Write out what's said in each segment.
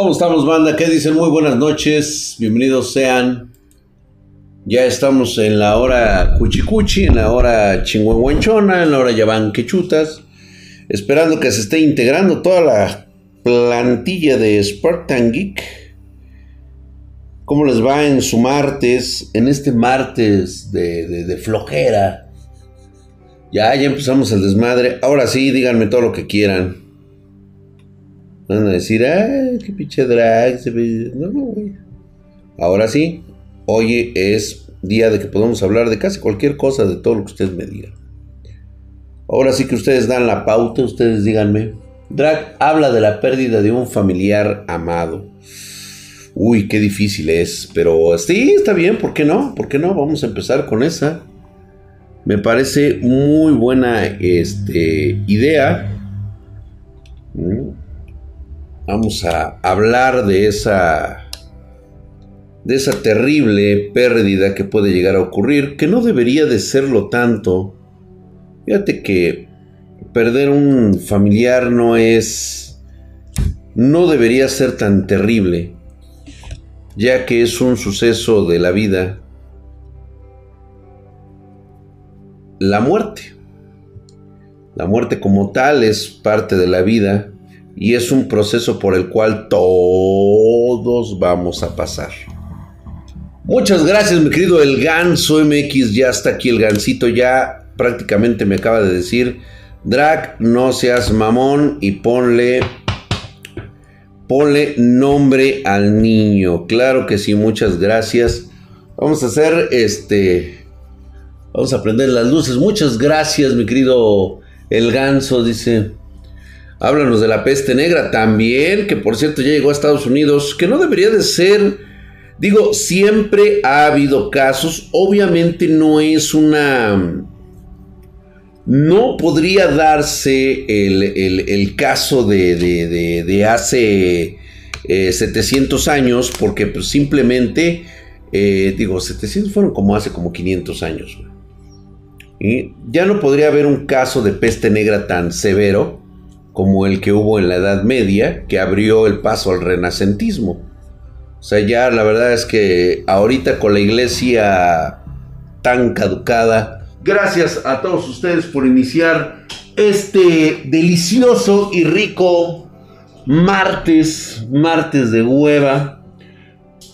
¿Cómo estamos, banda? ¿Qué dicen? Muy buenas noches. Bienvenidos sean. Ya estamos en la hora cuchicuchi, en la hora chingüengüenchona, en la hora yaban quechutas. Esperando que se esté integrando toda la plantilla de Spartan Geek. ¿Cómo les va en su martes? En este martes de, de flojera. Ya, ya empezamos el desmadre. Ahora sí, díganme todo lo que quieran. Van a decir, ay, qué pinche drag. No, güey. Ahora sí, hoy es día de que podemos hablar de casi cualquier cosa, de todo lo que ustedes me digan. Ahora sí que ustedes dan la pauta, ustedes díganme. Drag habla de la pérdida de un familiar amado. Uy, qué difícil es, pero sí, está bien, ¿por qué no? ¿Por qué no? Vamos a empezar con esa. Me parece muy buena este, idea. Mm. Vamos a hablar de esa de esa terrible pérdida que puede llegar a ocurrir, que no debería de serlo tanto. Fíjate que perder un familiar no es no debería ser tan terrible, ya que es un suceso de la vida la muerte. La muerte como tal es parte de la vida y es un proceso por el cual todos vamos a pasar. Muchas gracias, mi querido El Ganso MX. Ya está aquí el Gansito, ya prácticamente me acaba de decir: Drag, no seas mamón y ponle. Ponle nombre al niño. Claro que sí, muchas gracias. Vamos a hacer este Vamos a prender las luces. Muchas gracias, mi querido El Ganso. Dice, háblanos de la peste negra también, que por cierto ya llegó a Estados Unidos, que no debería de ser... Digo, siempre ha habido casos. Obviamente no es una... No podría darse el, caso de, de, hace 700 eh, años porque pues, simplemente, eh, digo, 700 fueron como hace como 500 años. Y ya no podría haber un caso de peste negra tan severo como el que hubo en la Edad Media, que abrió el paso al renacentismo. O sea, ya la verdad es que ahorita con la iglesia tan caducada, gracias a todos ustedes por iniciar este delicioso y rico martes, martes de hueva.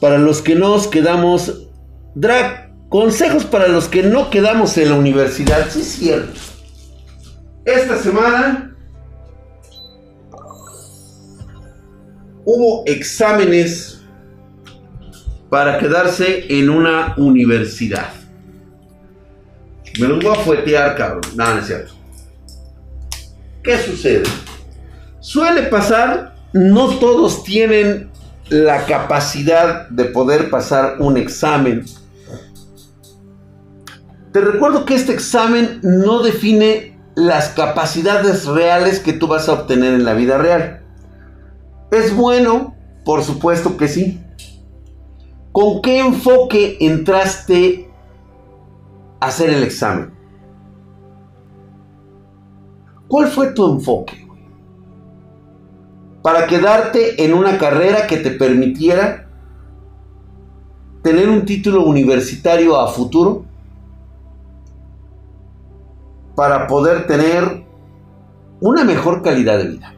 Para los que nos quedamos, drag Consejos para los que no quedamos en la universidad. Sí, es cierto. Esta semana hubo exámenes para quedarse en una universidad. Me los voy a fuetear, cabrón. No, no es cierto. ¿Qué sucede? Suele pasar, no todos tienen la capacidad de poder pasar un examen te recuerdo que este examen no define las capacidades reales que tú vas a obtener en la vida real. ¿Es bueno? Por supuesto que sí. ¿Con qué enfoque entraste a hacer el examen? ¿Cuál fue tu enfoque? Para quedarte en una carrera que te permitiera tener un título universitario a futuro para poder tener una mejor calidad de vida.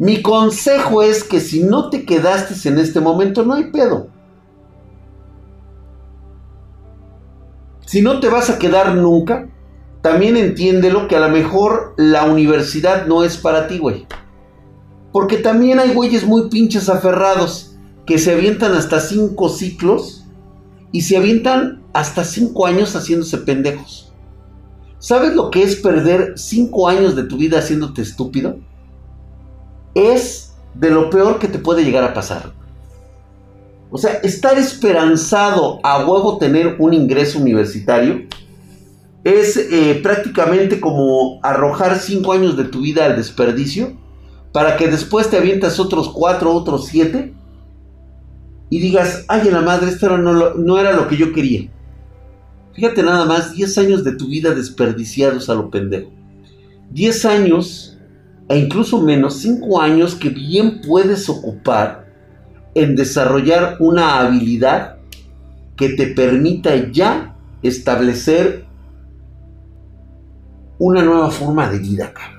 Mi consejo es que si no te quedaste en este momento, no hay pedo. Si no te vas a quedar nunca, también entiéndelo que a lo mejor la universidad no es para ti, güey. Porque también hay güeyes muy pinches aferrados que se avientan hasta cinco ciclos y se avientan hasta cinco años haciéndose pendejos. ¿Sabes lo que es perder cinco años de tu vida haciéndote estúpido? Es de lo peor que te puede llegar a pasar. O sea, estar esperanzado a huevo tener un ingreso universitario es eh, prácticamente como arrojar cinco años de tu vida al desperdicio para que después te avientas otros cuatro, otros siete y digas, ay, la madre, esto no, no era lo que yo quería. Fíjate nada más, 10 años de tu vida desperdiciados a lo pendejo. 10 años e incluso menos, cinco años que bien puedes ocupar en desarrollar una habilidad que te permita ya establecer una nueva forma de vida acá.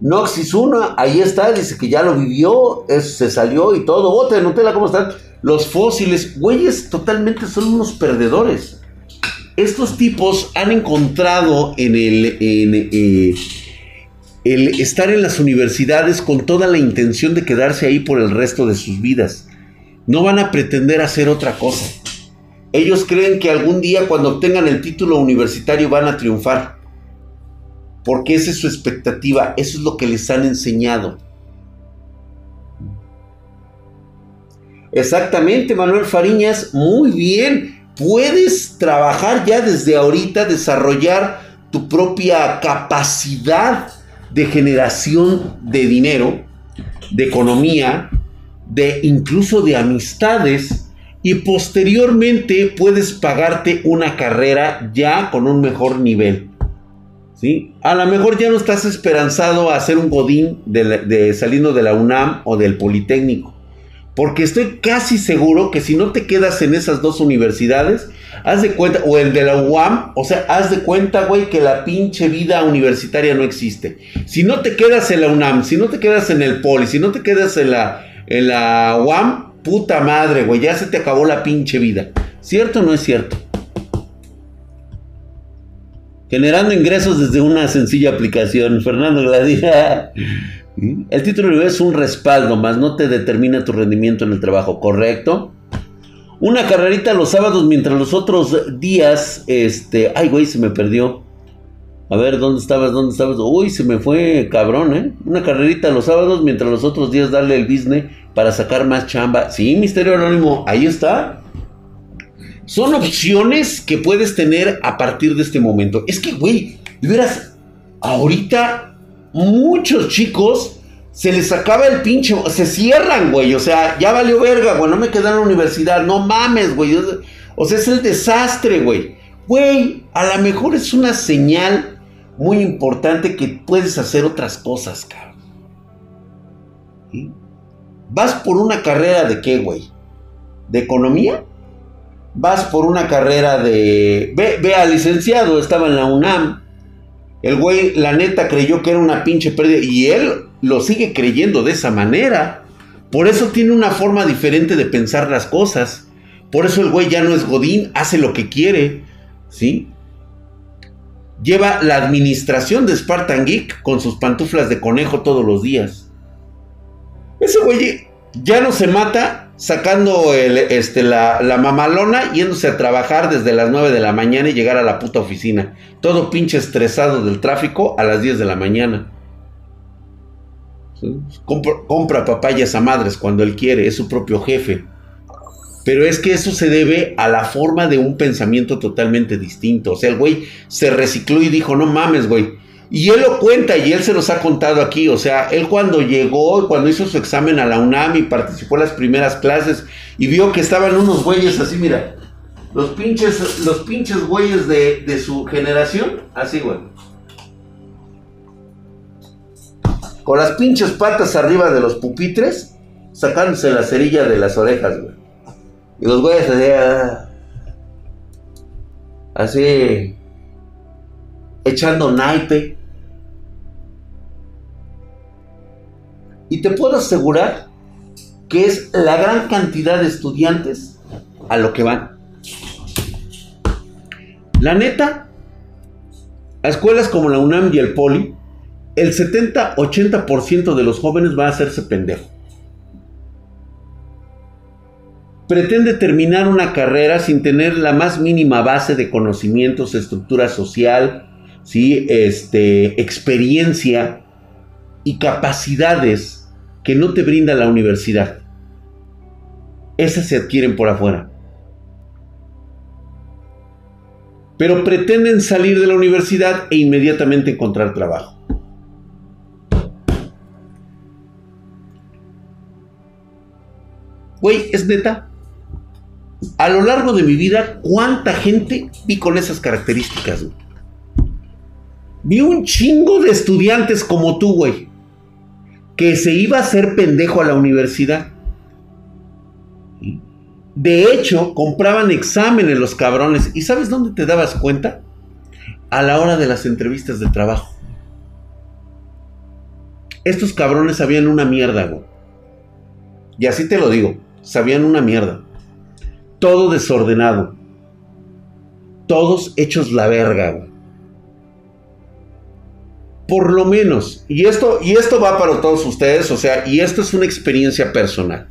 Noxis 1, ahí está, dice que ya lo vivió, se salió y todo. Otra Nutella, ¿cómo están? Los fósiles, güeyes, totalmente son unos perdedores. Estos tipos han encontrado en el, eh, el estar en las universidades con toda la intención de quedarse ahí por el resto de sus vidas. No van a pretender hacer otra cosa. Ellos creen que algún día cuando obtengan el título universitario van a triunfar porque esa es su expectativa, eso es lo que les han enseñado. Exactamente, Manuel Fariñas, muy bien. Puedes trabajar ya desde ahorita, desarrollar tu propia capacidad de generación de dinero, de economía, de incluso de amistades y posteriormente puedes pagarte una carrera ya con un mejor nivel. ¿sí? A lo mejor ya no estás esperanzado a ser un godín de, saliendo de la UNAM o del Politécnico. Porque estoy casi seguro que si no te quedas en esas dos universidades, haz de cuenta, o el de la UAM, o sea, haz de cuenta, güey, que la pinche vida universitaria no existe. Si no te quedas en la UNAM, si no te quedas en el Poli, si no te quedas en la, en la UAM, puta madre, güey, ya se te acabó la pinche vida. ¿Cierto o no es cierto? Generando ingresos desde una sencilla aplicación. Fernando Gladía. El título es un respaldo, más no te determina tu rendimiento en el trabajo, ¿correcto? Una carrerita los sábados mientras los otros días, este, ay güey, se me perdió. A ver, ¿dónde estabas? ¿Dónde estabas? Uy, se me fue cabrón, ¿eh? Una carrerita los sábados mientras los otros días darle el business para sacar más chamba. Sí, Misterio Anónimo, ahí está. Son opciones que puedes tener a partir de este momento. Es que, güey, de ahorita muchos chicos se les acaba el pinche, se cierran, güey. O sea, ya valió verga, güey, no me quedé en la universidad, no mames, güey. O sea, es el desastre, güey. Güey, a lo mejor es una señal muy importante que puedes hacer otras cosas, cabrón. ¿Vas por una carrera de qué, güey? ¿De economía? vas por una carrera de... Ve, ve licenciado, estaba en la UNAM. El güey, la neta, creyó que era una pinche pérdida. Y él lo sigue creyendo de esa manera. Por eso tiene una forma diferente de pensar las cosas. Por eso el güey ya no es Godín, hace lo que quiere. ¿Sí? Lleva la administración de Spartan Geek con sus pantuflas de conejo todos los días. Ese güey ya no se mata sacando este, la, la, mamalona, yéndose a trabajar desde las 9 de la mañana y llegar a la puta oficina. Todo pinche estresado del tráfico a las 10 de la mañana. Compra, papayas a madres cuando él quiere, es su propio jefe. Pero es que eso se debe a la forma de un pensamiento totalmente distinto. O sea, el güey se recicló y dijo, no mames, güey y él lo cuenta y él se los ha contado aquí. O sea, él cuando llegó, cuando hizo su examen a la UNAM y participó en las primeras clases y vio que estaban unos güeyes así, mira. Los pinches, los pinches güeyes de, de su generación, así, güey. Con las pinches patas arriba de los pupitres, sacándose la cerilla de las orejas, güey. Y los güeyes así, ah, así, echando naipe. Y te puedo asegurar que es la gran cantidad de estudiantes a lo que van. La neta, a escuelas como la UNAM y el Poli, el 70-80% de los jóvenes va a hacerse pendejo. Pretende terminar una carrera sin tener la más mínima base de conocimientos, estructura social, ¿sí? este, experiencia y capacidades que no te brinda la universidad. Esas se adquieren por afuera. Pero pretenden salir de la universidad e inmediatamente encontrar trabajo. Güey, es neta. A lo largo de mi vida, ¿cuánta gente vi con esas características? Vi un chingo de estudiantes como tú, güey. Que se iba a hacer pendejo a la universidad. De hecho, compraban exámenes los cabrones. ¿Y sabes dónde te dabas cuenta? A la hora de las entrevistas de trabajo. Estos cabrones sabían una mierda, güey. Y así te lo digo, sabían una mierda. Todo desordenado. Todos hechos la verga, güey. Por lo menos, y esto, y esto va para todos ustedes, o sea, y esto es una experiencia personal.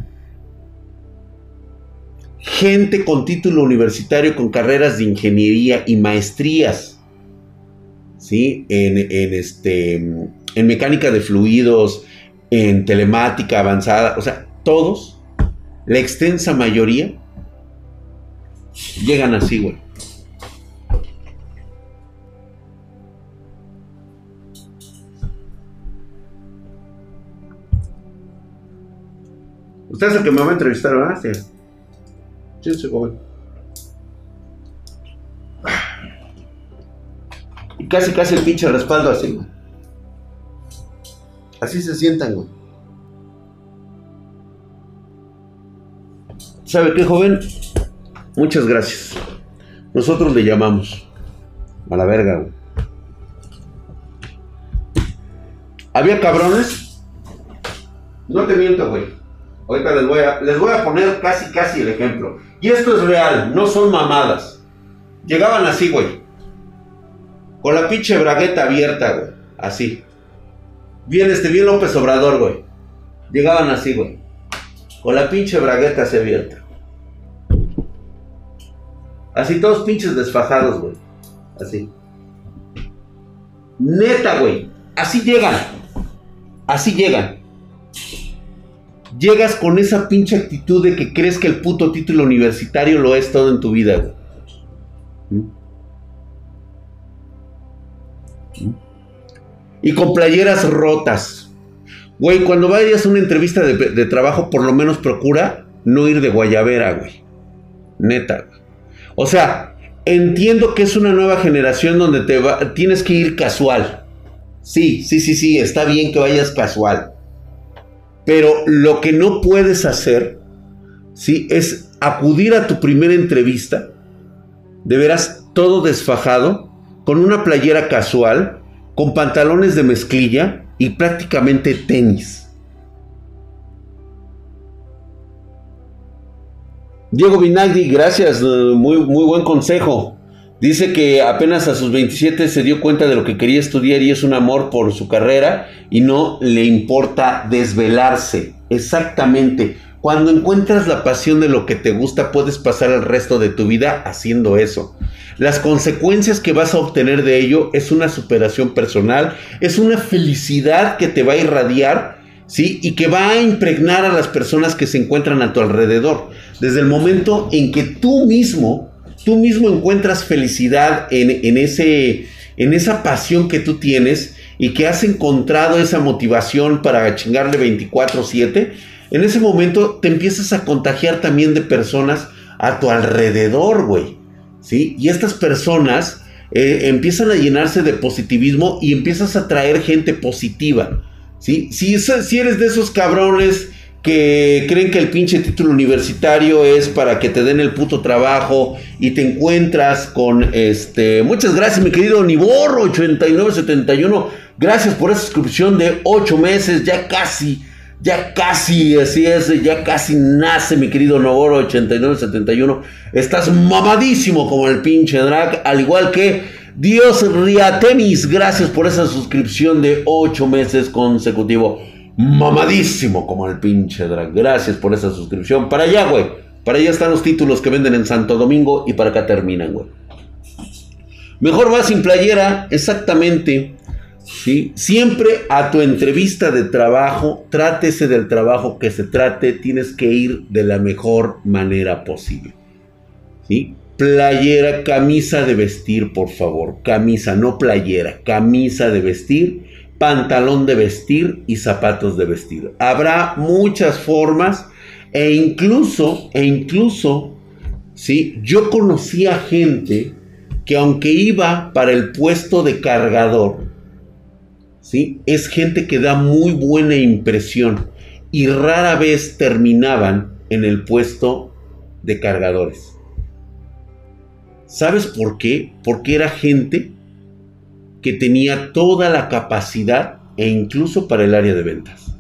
Gente con título universitario, con carreras de ingeniería y maestrías, ¿sí? En, en este, en mecánica de fluidos, en telemática avanzada, o sea, todos, la extensa mayoría, llegan así, güey. Usted es el que me va a entrevistar, ¿verdad? Sí. Sí, sí, joven. Y casi, casi el pinche respaldo así, güey. Así se sientan, güey. ¿Sabe qué, joven? Muchas gracias. Nosotros le llamamos. A la verga, güey. ¿Había cabrones? No te miento, güey. Ahorita les voy, a, les voy a poner casi, casi el ejemplo. Y esto es real, no son mamadas. Llegaban así, güey. Con la pinche bragueta abierta, güey. Así. Bien, este, bien López Obrador, güey. Llegaban así, güey. Con la pinche bragueta así abierta. Así todos pinches desfajados, güey. Así. Neta, güey. Así llegan. Así llegan. Llegas con esa pinche actitud de que crees que el puto título universitario lo es todo en tu vida, güey. ¿Mm? ¿Mm? Y con playeras rotas. Güey, cuando vayas a una entrevista de, trabajo, por lo menos procura no ir de guayabera, güey. Neta, güey. O sea, entiendo que es una nueva generación donde te tienes que ir casual. Sí, sí, sí, sí, está bien que vayas casual. Pero lo que no puedes hacer, ¿sí? Es acudir a tu primera entrevista, de veras todo desfajado, con una playera casual, con pantalones de mezclilla y prácticamente tenis. Diego Vinagri, gracias, eh, muy, muy buen consejo. Dice que apenas a sus 27 se dio cuenta de lo que quería estudiar y es un amor por su carrera y no le importa desvelarse. Exactamente. Cuando encuentras la pasión de lo que te gusta, puedes pasar el resto de tu vida haciendo eso. Las consecuencias que vas a obtener de ello es una superación personal, es una felicidad que te va a irradiar, ¿sí? Y que va a impregnar a las personas que se encuentran a tu alrededor. Desde el momento en que tú mismo, tú mismo encuentras felicidad en, ese, en esa pasión que tú tienes y que has encontrado esa motivación para chingarle 24/7, en ese momento te empiezas a contagiar también de personas a tu alrededor, güey. Y estas personas eh, empiezan a llenarse de positivismo y empiezas a traer gente positiva, ¿sí? Si, si eres de esos cabrones que creen que el pinche título universitario es para que te den el puto trabajo y te encuentras con este... Muchas gracias mi querido Niborro 8971, gracias por esa suscripción de 8 meses, ya casi ya casi, así es, ya casi nace mi querido Novoro 8971. Estás mamadísimo como el pinche drag, al igual que Dios Riatemis. Gracias por esa suscripción de 8 meses consecutivo. Mamadísimo como el pinche drag. Gracias por esa suscripción. Para allá, güey. Para allá están los títulos que venden en Santo Domingo y para acá terminan, güey. Mejor va sin playera, exactamente. Siempre a tu entrevista de trabajo, trátese del trabajo que se trate, tienes que ir de la mejor manera posible. ¿sí? Playera, camisa de vestir, por favor. Camisa, no playera, camisa de vestir, pantalón de vestir y zapatos de vestir. Habrá muchas formas e incluso, e incluso, ¿sí? Yo conocí a gente que aunque iba para el puesto de cargador, ¿sí? es gente que da muy buena impresión y rara vez terminaban en el puesto de cargadores. ¿Sabes por qué? Porque era gente que tenía toda la capacidad e incluso para el área de ventas.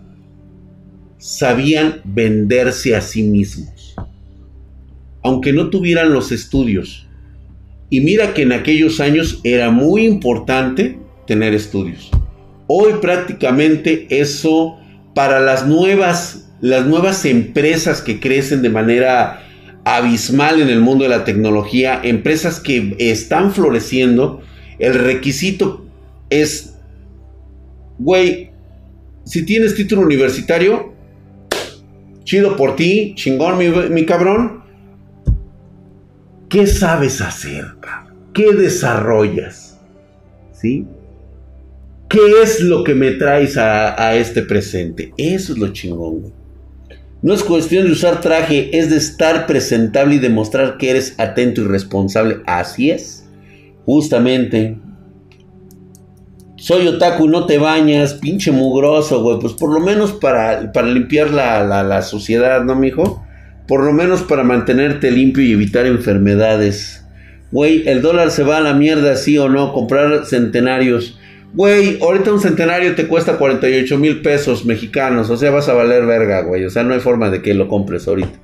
Sabían venderse a sí mismos. Aunque no tuvieran los estudios. Y mira que en aquellos años era muy importante tener estudios. Hoy prácticamente eso para las nuevas, las nuevas empresas que crecen de manera abismal en el mundo de la tecnología, empresas que están floreciendo, el requisito es, güey, si tienes título universitario, chido por ti, chingón mi, cabrón. ¿Qué sabes hacer? ¿Qué desarrollas? ¿Sí? ¿Qué es lo que me traes a, a este presente? Eso es lo chingón, güey. No es cuestión de usar traje, es de estar presentable y demostrar que eres atento y responsable. Así es. Justamente. Soy otaku, no te bañas, pinche mugroso, güey. Pues por lo menos para, para limpiar la, la, la sociedad, ¿no, mijo? Por lo menos para mantenerte limpio y evitar enfermedades. Güey, el dólar se va a la mierda, sí o no. Comprar centenarios. Güey, ahorita un centenario te cuesta 48 mil pesos mexicanos. O sea, vas a valer verga, güey. O sea, no hay forma de que lo compres ahorita.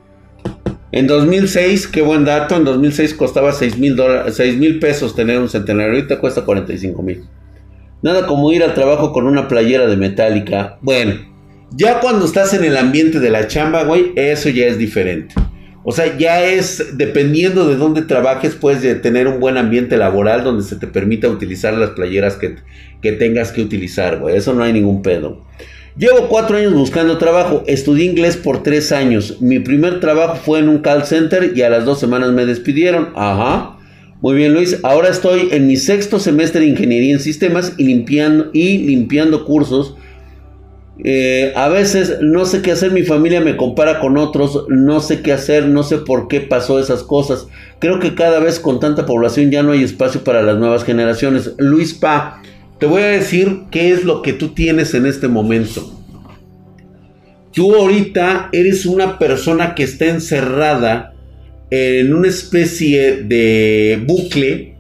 En 2006, qué buen dato, en 2006 costaba 6 mil pesos tener un centenario. Ahorita cuesta 45 mil. Nada como ir al trabajo con una playera de metálica. Bueno, ya cuando estás en el ambiente de la chamba, güey, eso ya es diferente. O sea, ya es, dependiendo de dónde trabajes, puedes tener un buen ambiente laboral donde se te permita utilizar las playeras que, que tengas que utilizar, güey. Eso no hay ningún pedo. Llevo cuatro años buscando trabajo. Estudié inglés por tres años. Mi primer trabajo fue en un call center y a las dos semanas me despidieron. Ajá. Muy bien, Luis. Ahora estoy en mi sexto semestre de ingeniería en sistemas y limpiando, y limpiando cursos eh, a veces no sé qué hacer, mi familia me compara con otros, no sé qué hacer, no sé por qué pasó esas cosas. Creo que cada vez con tanta población ya no hay espacio para las nuevas generaciones. Luis Pa, te voy a decir qué es lo que tú tienes en este momento. Tú ahorita eres una persona que está encerrada en una especie de bucle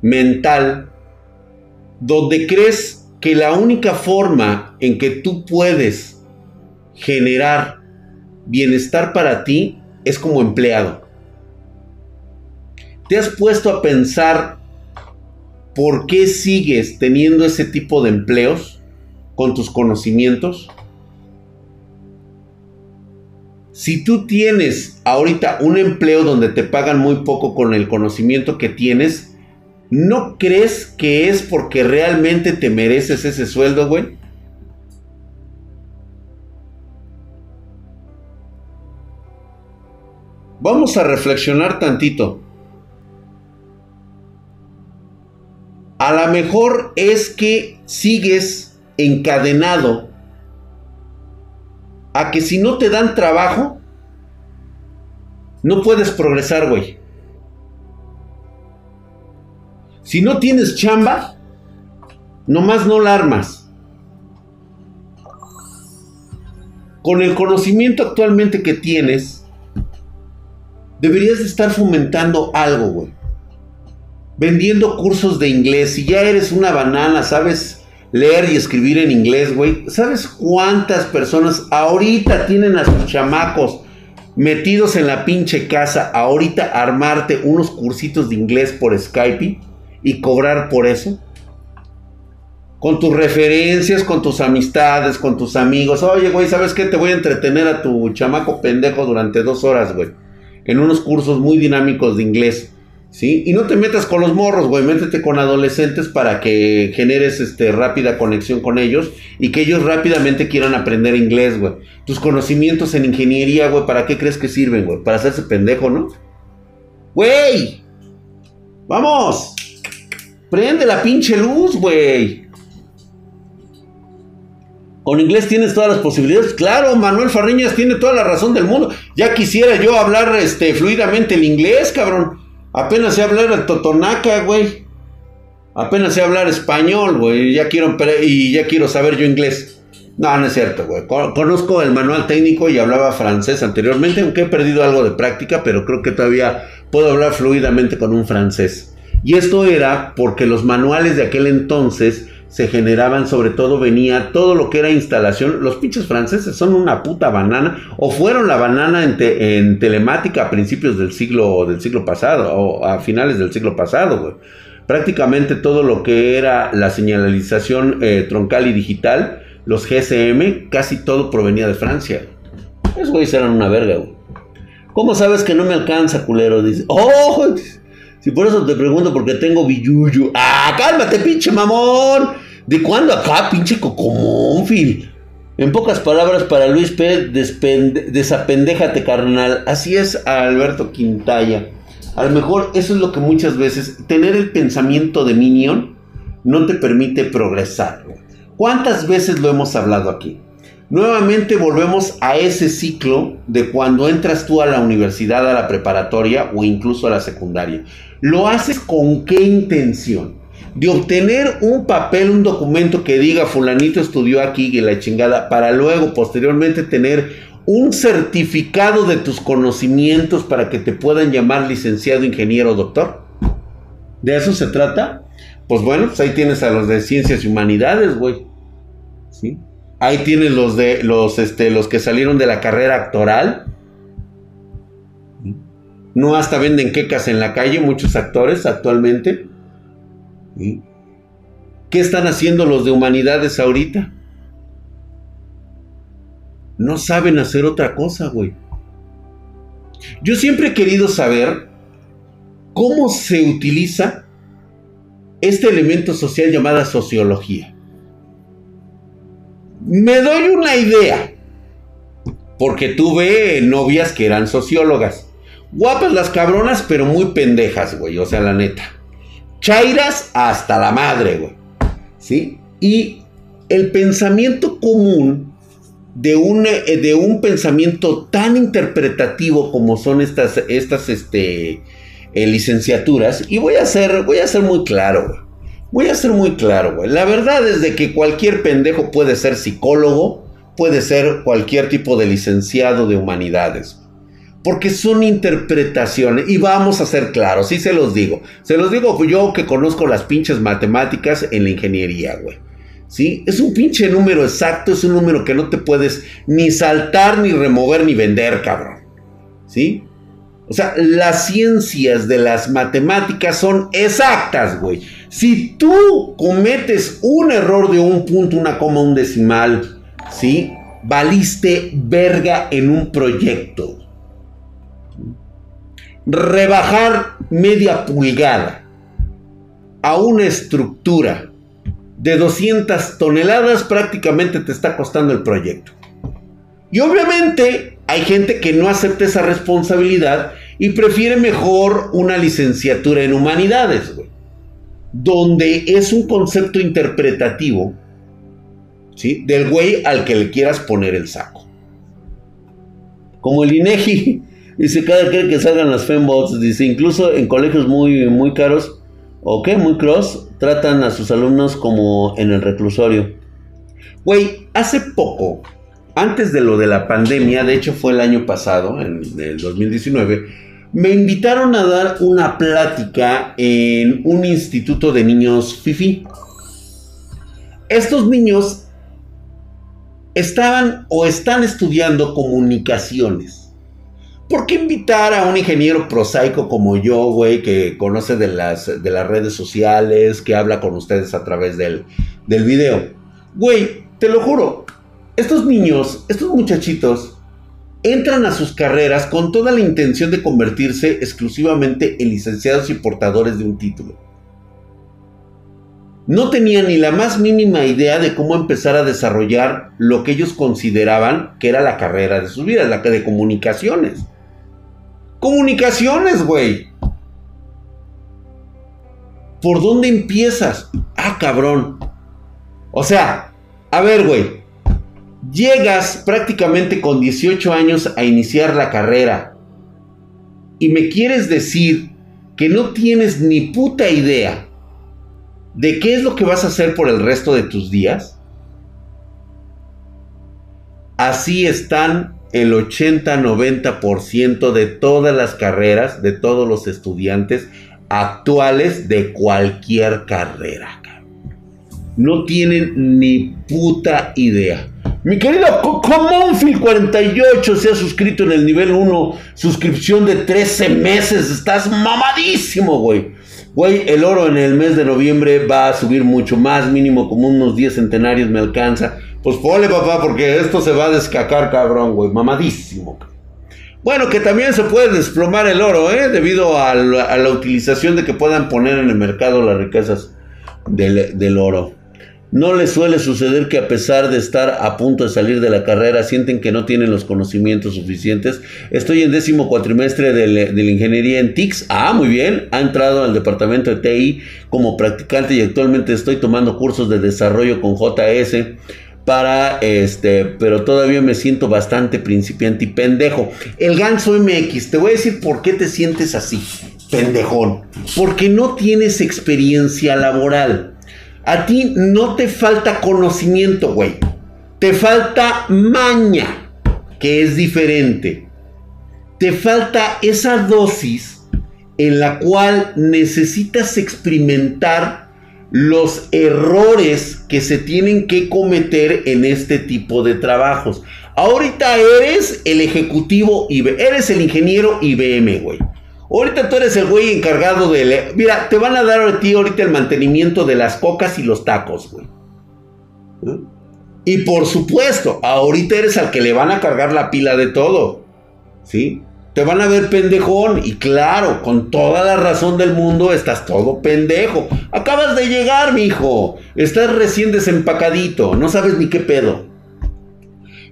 mental donde crees que la única forma en que tú puedes generar bienestar para ti es como empleado. ¿Te has puesto a pensar por qué sigues teniendo ese tipo de empleos con tus conocimientos? Si tú tienes ahorita un empleo donde te pagan muy poco con el conocimiento que tienes, ¿No crees que es porque realmente te mereces ese sueldo, güey? Vamos a reflexionar tantito. A lo mejor es que sigues encadenado a que si no te dan trabajo, no puedes progresar, güey. Si no tienes chamba, nomás no la armas. Con el conocimiento actualmente que tienes, deberías de estar fomentando algo, güey. Vendiendo cursos de inglés. Si ya eres una banana, sabes leer y escribir en inglés, güey. ¿Sabes cuántas personas ahorita tienen a sus chamacos metidos en la pinche casa, ahorita armarte unos cursitos de inglés por Skype? y cobrar por eso? Con tus referencias, con tus amistades, con tus amigos. Oye, güey, ¿sabes qué? Te voy a entretener a tu chamaco pendejo durante dos horas, güey. En unos cursos muy dinámicos de inglés. ¿Sí? Y no te metas con los morros, güey. Métete con adolescentes para que generes este, rápida conexión con ellos y que ellos rápidamente quieran aprender inglés, güey. Tus conocimientos en ingeniería, güey, ¿para qué crees que sirven, güey? Para hacerse pendejo, ¿no? ¡Güey! ¡Vamos! Prende la pinche luz, güey. Con inglés tienes todas las posibilidades. Claro, Manuel Farriñas tiene toda la razón del mundo. Ya quisiera yo hablar este, fluidamente el inglés, cabrón. Apenas sé hablar el totonaca, güey. Apenas sé hablar español, güey. Ya quiero, y ya quiero saber yo inglés. No, no es cierto, güey. Conozco el manual técnico y hablaba francés anteriormente, aunque he perdido algo de práctica, pero creo que todavía puedo hablar fluidamente con un francés. Y esto era porque los manuales de aquel entonces se generaban, sobre todo venía todo lo que era instalación. Los pinches franceses son una puta banana, o fueron la banana en, telemática a principios del siglo, del siglo pasado, o a finales del siglo pasado, güey. Prácticamente todo lo que era la señalización eh, troncal y digital los GSM, casi todo provenía de Francia. Esos güeyes eran una verga, güey. ¿Cómo sabes que no me alcanza, culero? Dice, ¡oh! Si por eso te pregunto, porque tengo billuyo. ¡Ah, cálmate, pinche mamón! ¿De cuándo acá, pinche cocomónfil? En pocas palabras, para Luis P., desapendéjate, carnal. Así es Alberto Quintaya. A lo mejor eso es lo que muchas veces, tener el pensamiento de Minion no te permite progresar. ¿Cuántas veces lo hemos hablado aquí? Nuevamente volvemos a ese ciclo de cuando entras tú a la universidad, a la preparatoria o incluso a la secundaria. ¿Lo haces con qué intención? De obtener un papel, un documento que diga fulanito estudió aquí y la chingada, para luego posteriormente tener un certificado de tus conocimientos para que te puedan llamar licenciado, ingeniero, doctor. ¿De eso se trata? Pues bueno, pues ahí tienes a los de ciencias y humanidades, güey. ¿Sí? Ahí tienes los de los, este, los que salieron de la carrera actoral. No hasta venden quecas en la calle muchos actores actualmente. ¿Qué están haciendo los de humanidades ahorita? No saben hacer otra cosa, güey. Yo siempre he querido saber cómo se utiliza este elemento social llamada sociología. Me doy una idea, porque tuve novias que eran sociólogas. Guapas las cabronas, pero muy pendejas, güey, o sea, la neta. Chairas hasta la madre, güey. ¿Sí? Y el pensamiento común de un, eh, de un pensamiento tan interpretativo como son estas, estas este, eh, licenciaturas, y voy a ser, voy a ser muy claro, güey. Voy a ser muy claro, güey. La verdad es de que cualquier pendejo puede ser psicólogo, puede ser cualquier tipo de licenciado de humanidades. Porque son interpretaciones. Y vamos a ser claros, sí se los digo. Se los digo yo que conozco las pinches matemáticas en la ingeniería, güey. ¿Sí? Es un pinche número exacto, es un número que no te puedes ni saltar, ni remover, ni vender, cabrón. ¿Sí? O sea, las ciencias de las matemáticas son exactas, güey. Si tú cometes un error de un punto, una coma, un decimal, ¿sí? Valiste verga en un proyecto. Rebajar media pulgada a una estructura de 200 toneladas prácticamente te está costando el proyecto. Y obviamente hay gente que no acepta esa responsabilidad y prefiere mejor una licenciatura en humanidades, güey donde es un concepto interpretativo, ¿sí? Del güey al que le quieras poner el saco. Como el INEGI, dice cada que salgan las fembots, dice, incluso en colegios muy, muy caros, o qué, muy cross, tratan a sus alumnos como en el reclusorio. Güey, hace poco, antes de lo de la pandemia, de hecho fue el año pasado, en el 2019, me invitaron a dar una plática en un instituto de niños FIFI. Estos niños estaban o están estudiando comunicaciones. ¿Por qué invitar a un ingeniero prosaico como yo, güey, que conoce de las, de las redes sociales, que habla con ustedes a través del, del video? Güey, te lo juro, estos niños, estos muchachitos, entran a sus carreras con toda la intención de convertirse exclusivamente en licenciados y portadores de un título. No tenían ni la más mínima idea de cómo empezar a desarrollar lo que ellos consideraban que era la carrera de sus vidas, la de comunicaciones. Comunicaciones, güey. ¿Por dónde empiezas? Ah, cabrón. O sea, a ver, güey. Llegas prácticamente con 18 años a iniciar la carrera y me quieres decir que no tienes ni puta idea de qué es lo que vas a hacer por el resto de tus días, así están el 80-90% de todas las carreras, de todos los estudiantes actuales de cualquier carrera. No tienen ni puta idea. Mi querido Comonfield48 se ha suscrito en el nivel 1, suscripción de 13 meses. Estás mamadísimo, güey. Güey, el oro en el mes de noviembre va a subir mucho más, mínimo como unos 10 centenarios me alcanza. Pues ponle, papá, porque esto se va a descacar, cabrón, güey. Mamadísimo. Bueno, que también se puede desplomar el oro, ¿eh? Debido a la, utilización de que puedan poner en el mercado las riquezas del oro. No les suele suceder que a pesar de estar a punto de salir de la carrera, sienten que no tienen los conocimientos suficientes. Estoy en décimo cuatrimestre de, la ingeniería en TICS. Ah, muy bien. Ha entrado al departamento de TI como practicante y actualmente estoy tomando cursos de desarrollo con JS para este, pero todavía me siento bastante principiante y pendejo. El ganso MX, te voy a decir por qué te sientes así, pendejón. Porque no tienes experiencia laboral. A ti no te falta conocimiento, güey. Te falta maña, que es diferente. Te falta esa dosis en la cual necesitas experimentar los errores que se tienen que cometer en este tipo de trabajos. Ahorita eres el ejecutivo, eres el ingeniero IBM, güey. Ahorita tú eres el güey encargado de... Mira, te van a dar a ti ahorita el mantenimiento de las cocas y los tacos, güey. ¿Eh? Y por supuesto, ahorita eres al que le van a cargar la pila de todo. ¿Sí? Te van a ver pendejón y claro, con toda la razón del mundo estás todo pendejo. Acabas de llegar, mijo. Estás recién desempacadito, no sabes ni qué pedo.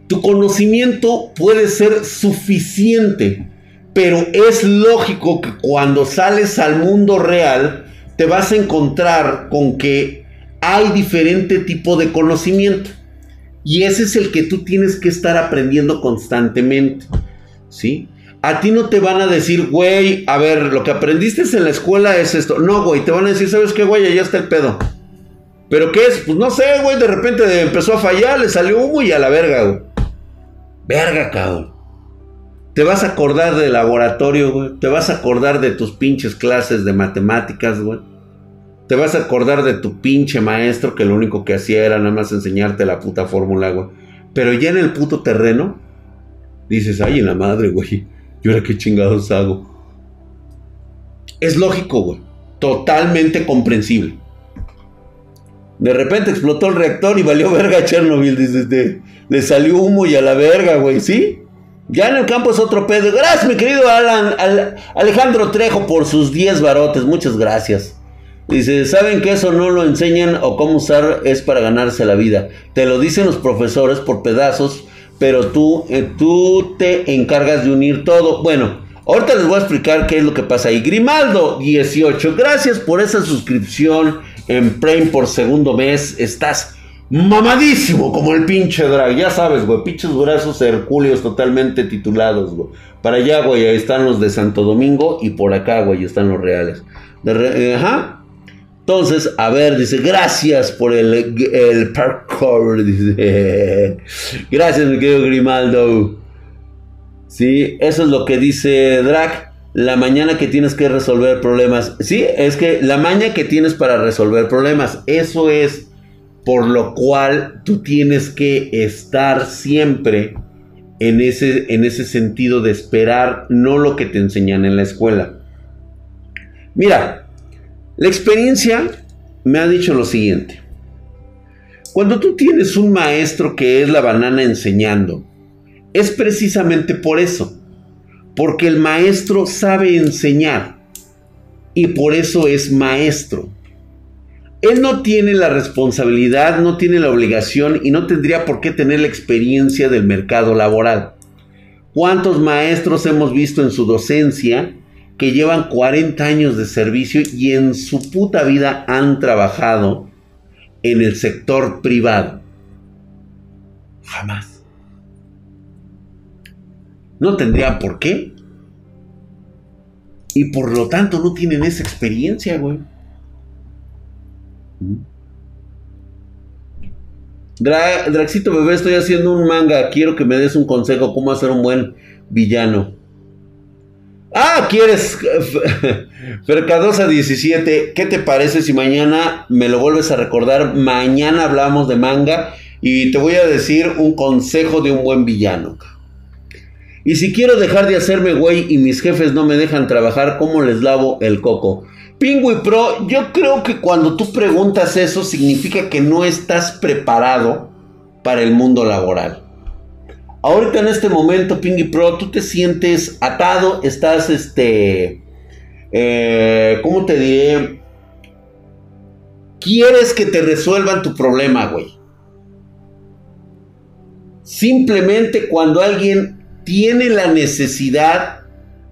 Tu conocimiento puede ser suficiente pero es lógico que cuando sales al mundo real te vas a encontrar con que hay diferente tipo de conocimiento. Y ese es el que tú tienes que estar aprendiendo constantemente. ¿Sí? A ti no te van a decir, güey, a ver, lo que aprendiste en la escuela es esto. No, güey, te van a decir, ¿sabes qué, güey? Allá está el pedo. ¿Pero qué es? Pues no sé, güey, de repente empezó a fallar, le salió humo y a la verga, güey. Verga, cabrón. Te vas a acordar del laboratorio, güey. Te vas a acordar de tus pinches clases de matemáticas, güey. Te vas a acordar de tu pinche maestro que lo único que hacía era nada más enseñarte la puta fórmula, güey. Pero ya en el puto terreno, dices, ay, en la madre, güey. ¿Y ahora qué chingados hago? Es lógico, güey. Totalmente comprensible. De repente explotó el reactor y valió verga Chernobyl. Dices, le salió humo y a la verga, güey. ¿Sí? Ya en el campo es otro pedo. Gracias, mi querido Alan, Alejandro Trejo, por sus 10 barotes. Muchas gracias. Dice, ¿saben que eso no lo enseñan o cómo usar es para ganarse la vida? Te lo dicen los profesores por pedazos, pero tú, eh, tú te encargas de unir todo. Bueno, ahorita les voy a explicar qué es lo que pasa ahí. Grimaldo, 18. Gracias por esa suscripción en Prime por segundo mes. Estás mamadísimo como el pinche drag. Ya sabes, güey, pinches brazos hercúleos totalmente titulados. Para allá, güey, ahí están los de Santo Domingo y por acá, güey, están los reales. Eh, ajá. Entonces, a ver, dice, gracias por el, el parkour. Dice, gracias, mi querido Grimaldo. Sí, eso es lo que dice Drag. La mañana que tienes que resolver problemas. Sí, es que la maña que tienes para resolver problemas. Eso es por lo cual tú tienes que estar siempre en ese, en ese sentido de esperar no lo que te enseñan en la escuela. Mira, la experiencia me ha dicho lo siguiente. Cuando tú tienes un maestro que es la banana enseñando, es precisamente por eso. Porque el maestro sabe enseñar. Y por eso es maestro. Él no tiene la responsabilidad, no tiene la obligación y no tendría por qué tener la experiencia del mercado laboral. ¿Cuántos maestros hemos visto en su docencia que llevan 40 años de servicio y en su puta vida han trabajado en el sector privado? Jamás. No tendría por qué. Y por lo tanto no tienen esa experiencia, güey. Draxito bebé, estoy haciendo un manga. Quiero que me des un consejo cómo hacer un buen villano. Ah, quieres. Fercadosa 17. ¿Qué te parece si mañana me lo vuelves a recordar? Mañana hablamos de manga y te voy a decir un consejo de un buen villano. Y si quiero dejar de hacerme güey y mis jefes no me dejan trabajar, ¿cómo les lavo el coco? Pingüi Pro, yo creo que cuando tú preguntas eso significa que no estás preparado para el mundo laboral. Ahorita en este momento, Pingui Pro, tú te sientes atado, estás, este, eh, ¿cómo te diré? Quieres que te resuelvan tu problema, güey. Simplemente cuando alguien tiene la necesidad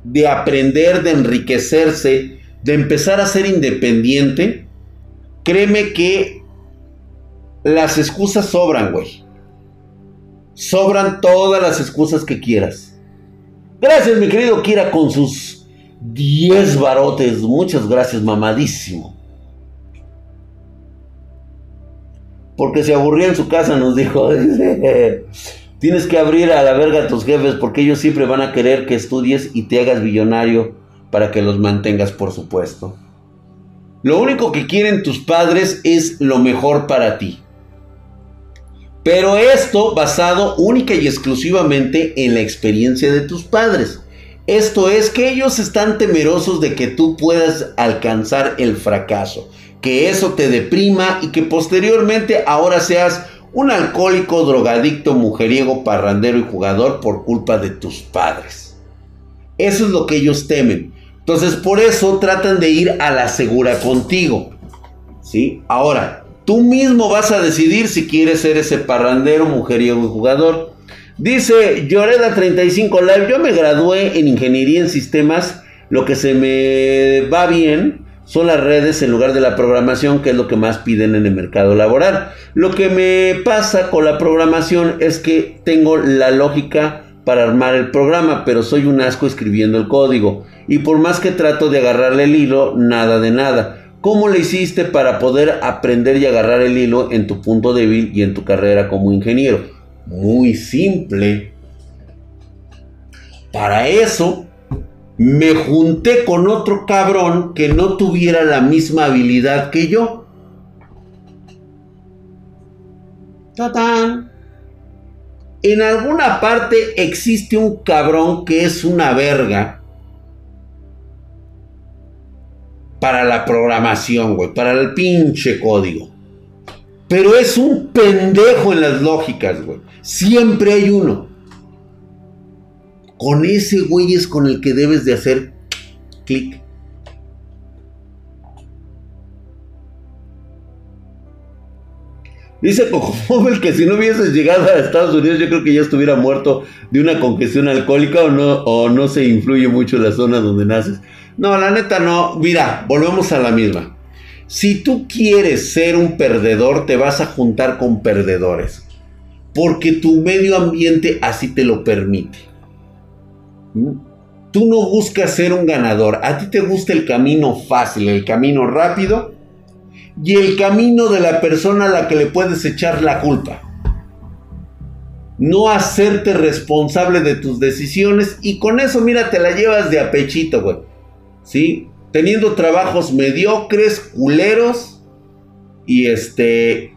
de aprender, de enriquecerse, de empezar a ser independiente, créeme que las excusas sobran, güey. Sobran todas las excusas que quieras. Gracias, mi querido Kira, con sus 10 barotes. Muchas gracias, mamadísimo. Porque se aburría en su casa, nos dijo. Tienes que abrir a la verga a tus jefes porque ellos siempre van a querer que estudies y te hagas billonario para que los mantengas, por supuesto. Lo único que quieren tus padres es lo mejor para ti. Pero esto basado única y exclusivamente en la experiencia de tus padres. Esto es que ellos están temerosos de que tú puedas alcanzar el fracaso, que eso te deprima y que posteriormente ahora seas un alcohólico, drogadicto, mujeriego, parrandero y jugador por culpa de tus padres. Eso es lo que ellos temen. Entonces, por eso tratan de ir a la segura contigo. ¿Sí? Ahora, tú mismo vas a decidir si quieres ser ese parrandero, mujeriego jugador. Dice Lloreda35 Live, yo me gradué en ingeniería en sistemas, lo que se me va bien son las redes en lugar de la programación, que es lo que más piden en el mercado laboral. Lo que me pasa con la programación es que tengo la lógica para armar el programa, pero soy un asco escribiendo el código. Y por más que trato de agarrarle el hilo, nada de nada. ¿Cómo le hiciste para poder aprender y agarrar el hilo en tu punto débil y en tu carrera como ingeniero? Muy simple. Para eso me junté con otro cabrón que no tuviera la misma habilidad que yo. ¡Tatán! En alguna parte existe un cabrón que es una verga para la programación, güey, para el pinche código. Pero es un pendejo en las lógicas, güey. Siempre hay uno. Con ese güey es con el que debes de hacer clic. Dice Cocomóvil que si no hubieses llegado a Estados Unidos, yo creo que ya estuviera muerto de una congestión alcohólica o no, o no se influye mucho en la zona donde naces. No, la neta no. Mira, volvemos a la misma. Si tú quieres ser un perdedor, te vas a juntar con perdedores. Porque tu medio ambiente así te lo permite. ¿Mm? Tú no buscas ser un ganador. A ti te gusta el camino fácil, el camino rápido y el camino de la persona a la que le puedes echar la culpa. No hacerte responsable de tus decisiones y con eso, mira, te la llevas de apechito, güey. ¿Sí? Teniendo trabajos mediocres, culeros y este.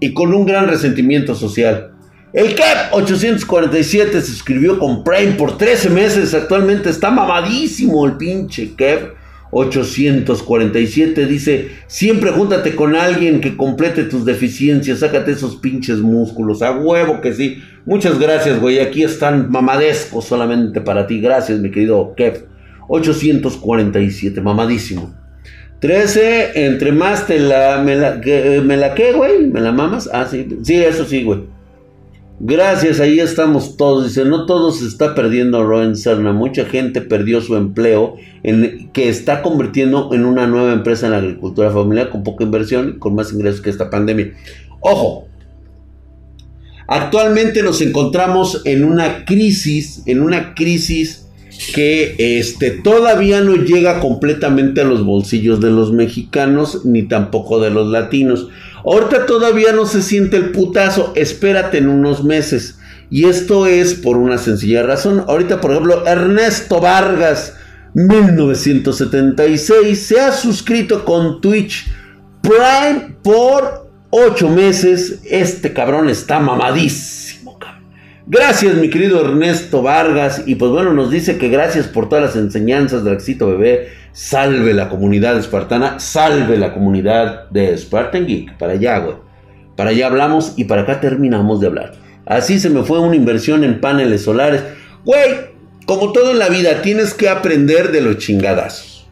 y con un gran resentimiento social. El CAP 847 se suscribió con Prime por 13 meses. Actualmente está mamadísimo el pinche Kev. 847 dice, siempre júntate con alguien que complete tus deficiencias, sácate esos pinches músculos, a huevo que sí. Muchas gracias, güey, aquí están mamadescos solamente para ti. Gracias, mi querido Kev. 847, mamadísimo. 13, entre más te la, me la, me la que, güey, me la mamas. Ah, sí, sí, eso sí, güey. Gracias, ahí estamos todos. Dice, no todo se está perdiendo, Roen Serna. Mucha gente perdió su empleo, que está convirtiendo en una nueva empresa en la agricultura familiar con poca inversión y con más ingresos que esta pandemia. Ojo, actualmente nos encontramos en una crisis, en una crisis que este, todavía no llega completamente a los bolsillos de los mexicanos ni tampoco de los latinos. Ahorita todavía no se siente el putazo, espérate en unos meses. Y esto es por una sencilla razón. Ahorita, por ejemplo, Ernesto Vargas, 1976, se ha suscrito con Twitch Prime por 8 meses. Este cabrón está mamadísimo. Gracias, mi querido Ernesto Vargas. Y pues bueno, nos dice que gracias por todas las enseñanzas del éxito bebé. Salve la comunidad espartana, salve la comunidad de Spartan Geek. Para allá, güey. Para allá hablamos y para acá terminamos de hablar. Así se me fue una inversión en paneles solares. Güey, como todo en la vida, tienes que aprender de los chingadazos.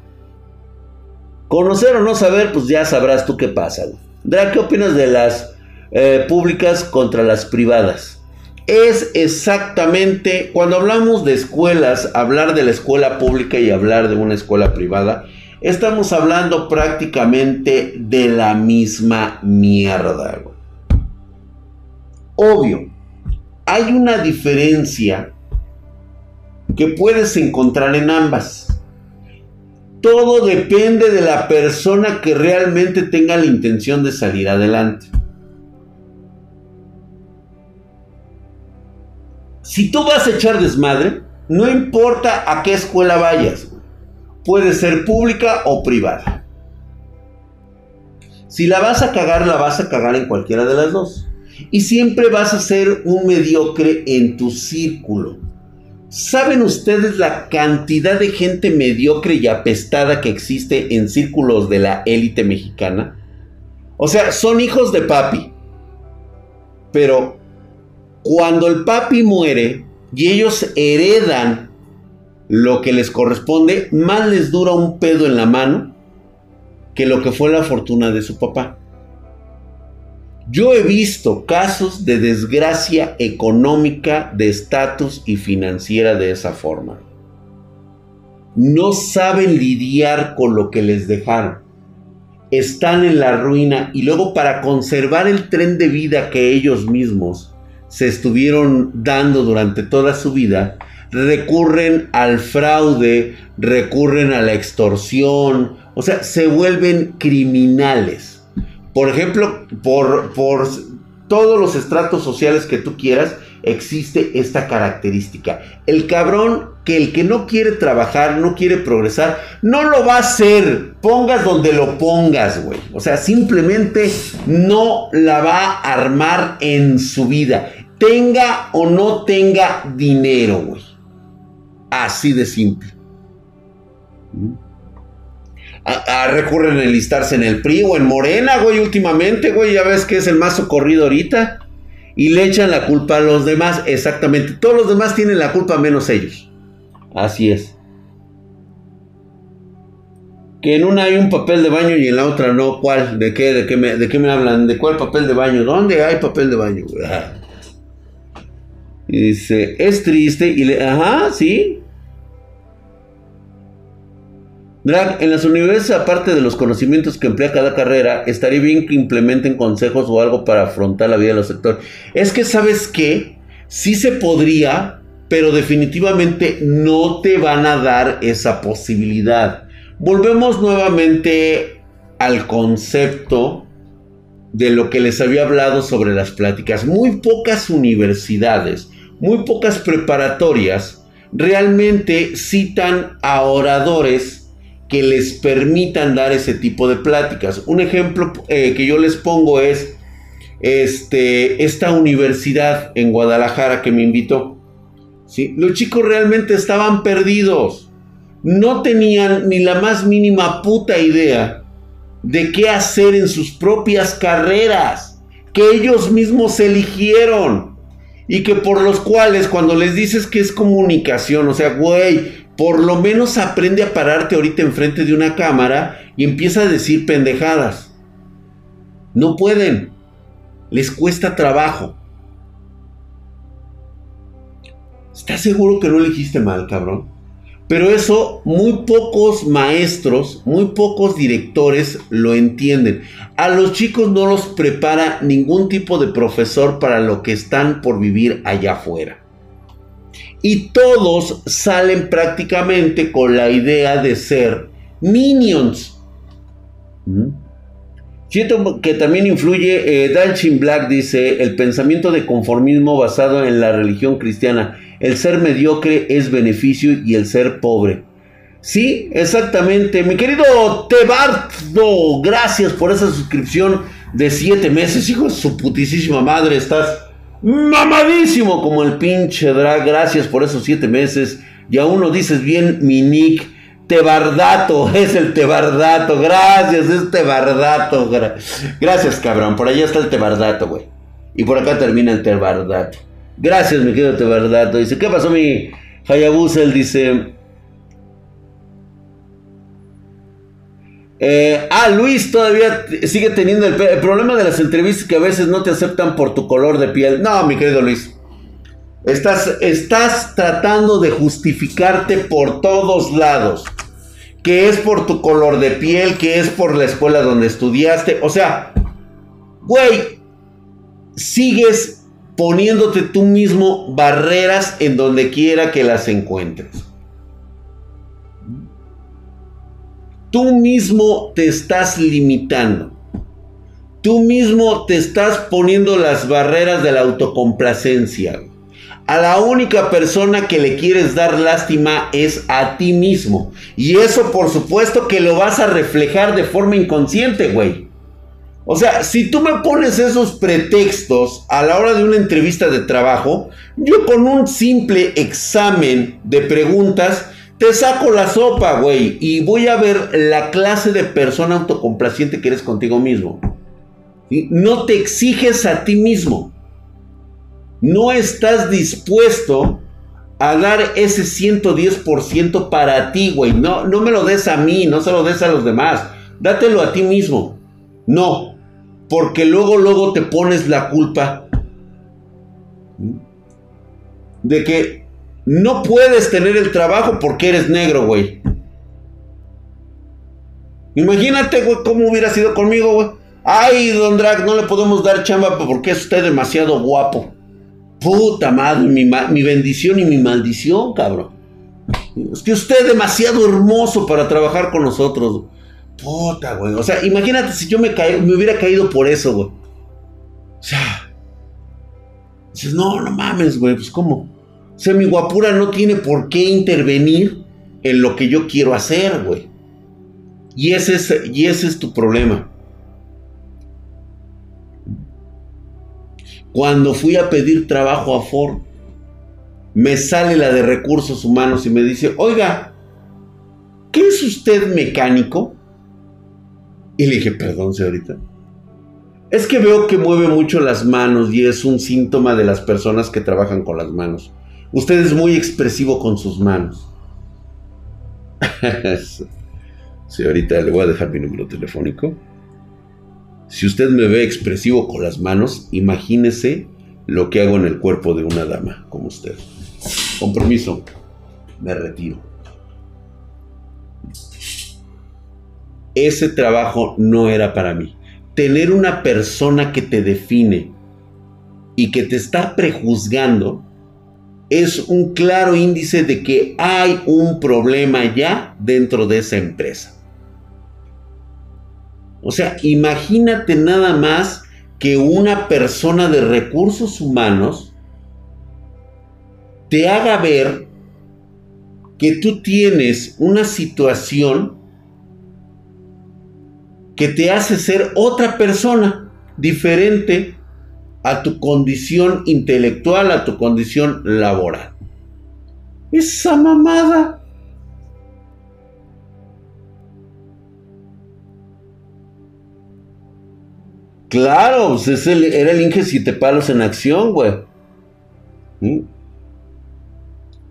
Conocer o no saber, pues ya sabrás tú qué pasa. Dra, ¿qué opinas de las eh, públicas contra las privadas? Es exactamente, cuando hablamos de escuelas, hablar de la escuela pública y hablar de una escuela privada, estamos hablando prácticamente de la misma mierda. Obvio, hay una diferencia que puedes encontrar en ambas. Todo depende de la persona que realmente tenga la intención de salir adelante. Si tú vas a echar desmadre, no importa a qué escuela vayas, puede ser pública o privada. Si la vas a cagar, la vas a cagar en cualquiera de las dos. Y siempre vas a ser un mediocre en tu círculo. ¿Saben ustedes la cantidad de gente mediocre y apestada que existe en círculos de la élite mexicana? O sea, son hijos de papi. Pero cuando el papi muere y ellos heredan lo que les corresponde, más les dura un pedo en la mano que lo que fue la fortuna de su papá. Yo he visto casos de desgracia económica, de estatus y financiera de esa forma. No saben lidiar con lo que les dejaron. Están en la ruina y luego para conservar el tren de vida que ellos mismos se estuvieron dando durante toda su vida, recurren al fraude, recurren a la extorsión, o sea, se vuelven criminales. Por ejemplo, por, por todos los estratos sociales que tú quieras, existe esta característica. El cabrón que el que no quiere trabajar, no quiere progresar, no lo va a hacer. Pongas donde lo pongas, güey. O sea, simplemente no la va a armar en su vida. Tenga o no tenga dinero, güey. Así de simple. ¿Mm? recurren a enlistarse en el PRI o en Morena, güey, últimamente, güey, ya ves que es el más socorrido ahorita. Y le echan la culpa a los demás, exactamente. Todos los demás tienen la culpa menos ellos. Así es. Que en una hay un papel de baño y en la otra no. ¿Cuál? ¿De qué? ¿De qué me, de qué me hablan? ¿De cuál papel de baño? ¿Dónde hay papel de baño? Ah. Y dice, es triste. Y le, ajá, sí. Drag, en las universidades, aparte de los conocimientos que emplea cada carrera, estaría bien que implementen consejos o algo para afrontar la vida de los sectores. Es que, ¿sabes qué? Sí se podría, pero definitivamente no te van a dar esa posibilidad. Volvemos nuevamente al concepto de lo que les había hablado sobre las pláticas. Muy pocas universidades, muy pocas preparatorias realmente citan a oradores que les permitan dar ese tipo de pláticas. Un ejemplo eh, que yo les pongo es este, esta universidad en Guadalajara que me invitó. ¿sí? Los chicos realmente estaban perdidos. No tenían ni la más mínima puta idea de qué hacer en sus propias carreras que ellos mismos eligieron y que por los cuales cuando les dices que es comunicación, o sea, güey, por lo menos aprende a pararte ahorita enfrente de una cámara y empieza a decir pendejadas. No pueden. Les cuesta trabajo. ¿Estás seguro que no elegiste mal, cabrón? Pero eso muy pocos maestros, muy pocos directores lo entienden. A los chicos no los prepara ningún tipo de profesor para lo que están por vivir allá afuera. Y todos salen prácticamente con la idea de ser minions. Siento que también influye, eh, Dalchin Black dice, el pensamiento de conformismo basado en la religión cristiana. El ser mediocre es beneficio y el ser pobre. Sí, exactamente. Mi querido Tebardo, gracias por esa suscripción de siete meses. Hijo de su putísima madre, estás mamadísimo como el pinche drag. Gracias por esos siete meses. Y aún no dices bien mi nick. Tebardato, es el Tebardato, gracias, es Tebardato. Gracias, cabrón, por allá está el Tebardato, güey. Y por acá termina el Tebardato. Gracias, mi querido Tebardato. Dice, ¿qué pasó, mi Hayabusa? Él dice... Eh, ah, Luis todavía sigue teniendo el, el, problema de las entrevistas que a veces no te aceptan por tu color de piel. No, mi querido Luis. Estás, estás tratando de justificarte por todos lados que es por tu color de piel, que es por la escuela donde estudiaste. O sea, güey, sigues poniéndote tú mismo barreras en donde quiera que las encuentres. Tú mismo te estás limitando. Tú mismo te estás poniendo las barreras de la autocomplacencia. A la única persona que le quieres dar lástima es a ti mismo. Y eso por supuesto que lo vas a reflejar de forma inconsciente, güey. O sea, si tú me pones esos pretextos a la hora de una entrevista de trabajo, yo con un simple examen de preguntas te saco la sopa, güey. Y voy a ver la clase de persona autocomplaciente que eres contigo mismo. No te exiges a ti mismo no estás dispuesto a dar ese 110% para ti, güey. No, no me lo des a mí, no se lo des a los demás. Dátelo a ti mismo. No, porque luego, luego te pones la culpa de que no puedes tener el trabajo porque eres negro, güey. Imagínate, güey, cómo hubiera sido conmigo, güey. Ay, don Drag, no le podemos dar chamba porque es usted demasiado guapo. Puta madre, mi, bendición y mi maldición, cabrón. Es que usted es demasiado hermoso para trabajar con nosotros. Puta, güey. O sea, imagínate si yo me, hubiera caído por eso, güey. O sea. Dices, no, no mames, güey. Pues cómo. O sea, mi guapura no tiene por qué intervenir en lo que yo quiero hacer, güey. Y ese es, y ese es tu problema. Cuando fui a pedir trabajo a Ford, me sale la de recursos humanos y me dice, oiga, ¿qué es usted mecánico? Y le dije, perdón, señorita. Es que veo que mueve mucho las manos y es un síntoma de las personas que trabajan con las manos. Usted es muy expresivo con sus manos. Señorita, le voy a dejar mi número telefónico. Si usted me ve expresivo con las manos, imagínese lo que hago en el cuerpo de una dama como usted. Compromiso, me retiro. Ese trabajo no era para mí. Tener una persona que te define y que te está prejuzgando es un claro índice de que hay un problema ya dentro de esa empresa. O sea, imagínate nada más que una persona de recursos humanos te haga ver que tú tienes una situación que te hace ser otra persona diferente a tu condición intelectual, a tu condición laboral. Esa mamada Claro, pues ese era el Inge Siete Palos en acción, güey. ¿Mm?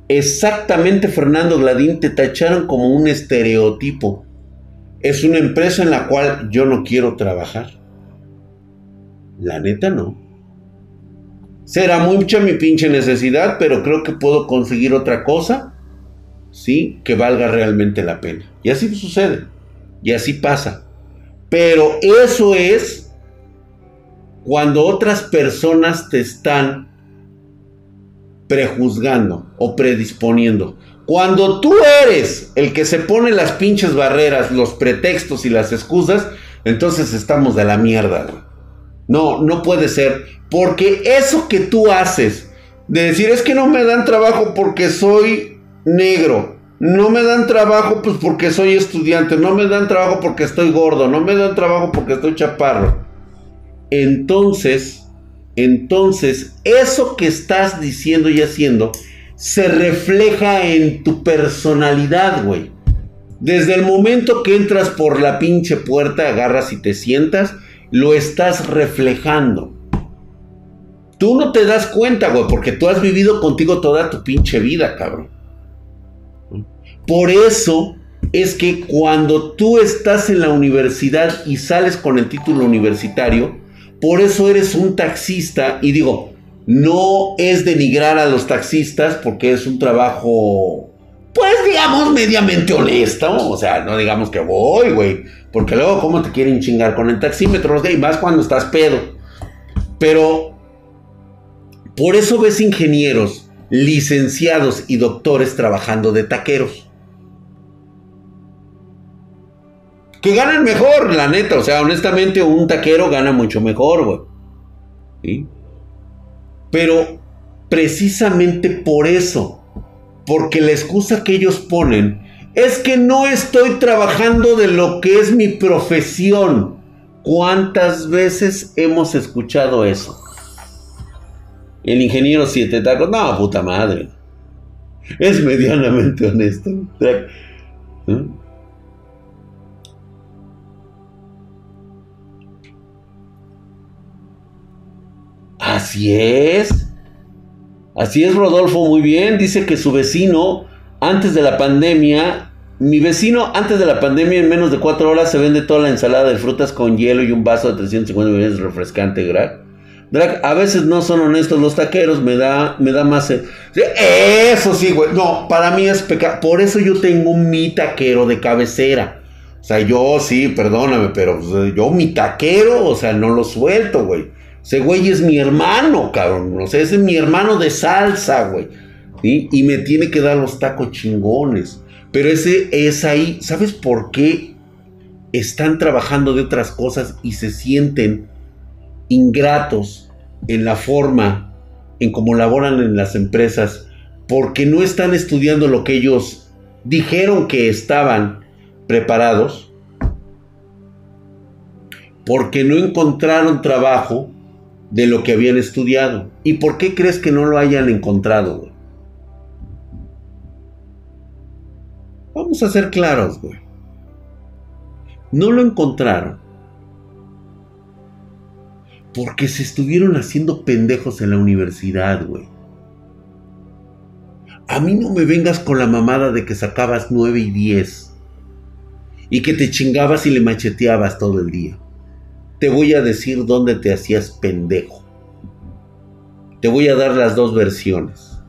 Exactamente, Fernando Gladín, te tacharon como un estereotipo. Es una empresa en la cual yo no quiero trabajar. La neta no. Será mucha mi pinche necesidad, pero creo que puedo conseguir otra cosa, ¿sí? Que valga realmente la pena. Y así sucede. Y así pasa. Pero eso es cuando otras personas te están prejuzgando o predisponiendo. Cuando tú eres el que se pone las pinches barreras, los pretextos y las excusas, entonces estamos de la mierda. No, no puede ser. Porque eso que tú haces, de decir es que no me dan trabajo porque soy negro, no me dan trabajo pues porque soy estudiante, no me dan trabajo porque estoy gordo, no me dan trabajo porque estoy chaparro. Entonces, entonces, eso que estás diciendo y haciendo se refleja en tu personalidad, güey. Desde el momento que entras por la pinche puerta, agarras y te sientas, lo estás reflejando. Tú no te das cuenta, güey, porque tú has vivido contigo toda tu pinche vida, cabrón. Por eso es que cuando tú estás en la universidad y sales con el título universitario, por eso eres un taxista y digo, no es denigrar a los taxistas porque es un trabajo, pues digamos, mediamente honesto. O sea, no digamos que voy, güey. Porque luego, ¿cómo te quieren chingar con el taxímetro? Y más cuando estás pedo. Pero, por eso ves ingenieros, licenciados y doctores trabajando de taqueros. Que ganan mejor, la neta. O sea, honestamente, un taquero gana mucho mejor, güey. Pero precisamente por eso, porque la excusa que ellos ponen es que no estoy trabajando de lo que es mi profesión. ¿Cuántas veces hemos escuchado eso? El ingeniero siete tacos, no, puta madre. Es medianamente honesto. ¿Eh? Así es. Así es, Rodolfo, muy bien. Dice que su vecino, antes de la pandemia, mi vecino, antes de la pandemia, en menos de cuatro horas, se vende toda la ensalada de frutas con hielo y un vaso de 350 millones refrescante, Drag. Drag, a veces no son honestos los taqueros, me da, me da más... Eso sí, güey. No, para mí es pecado. Por eso yo tengo mi taquero de cabecera. O sea, yo sí, perdóname, pero pues, yo mi taquero, o sea, no lo suelto, güey. Ese güey es mi hermano, cabrón. O sea, ese es mi hermano de salsa, güey. Y me tiene que dar los tacos chingones. Pero ese es ahí. ¿Sabes por qué están trabajando de otras cosas y se sienten ingratos en la forma en cómo laboran en las empresas? Porque no están estudiando lo que ellos dijeron que estaban preparados. Porque no encontraron trabajo de lo que habían estudiado. ¿Y por qué crees que no lo hayan encontrado? Vamos a ser claros, güey. No lo encontraron. Porque se estuvieron haciendo pendejos en la universidad, güey. A mí no me vengas con la mamada de que sacabas 9 y 10. Y que te chingabas y le macheteabas todo el día te voy a decir dónde te hacías pendejo. Te voy a dar las dos versiones.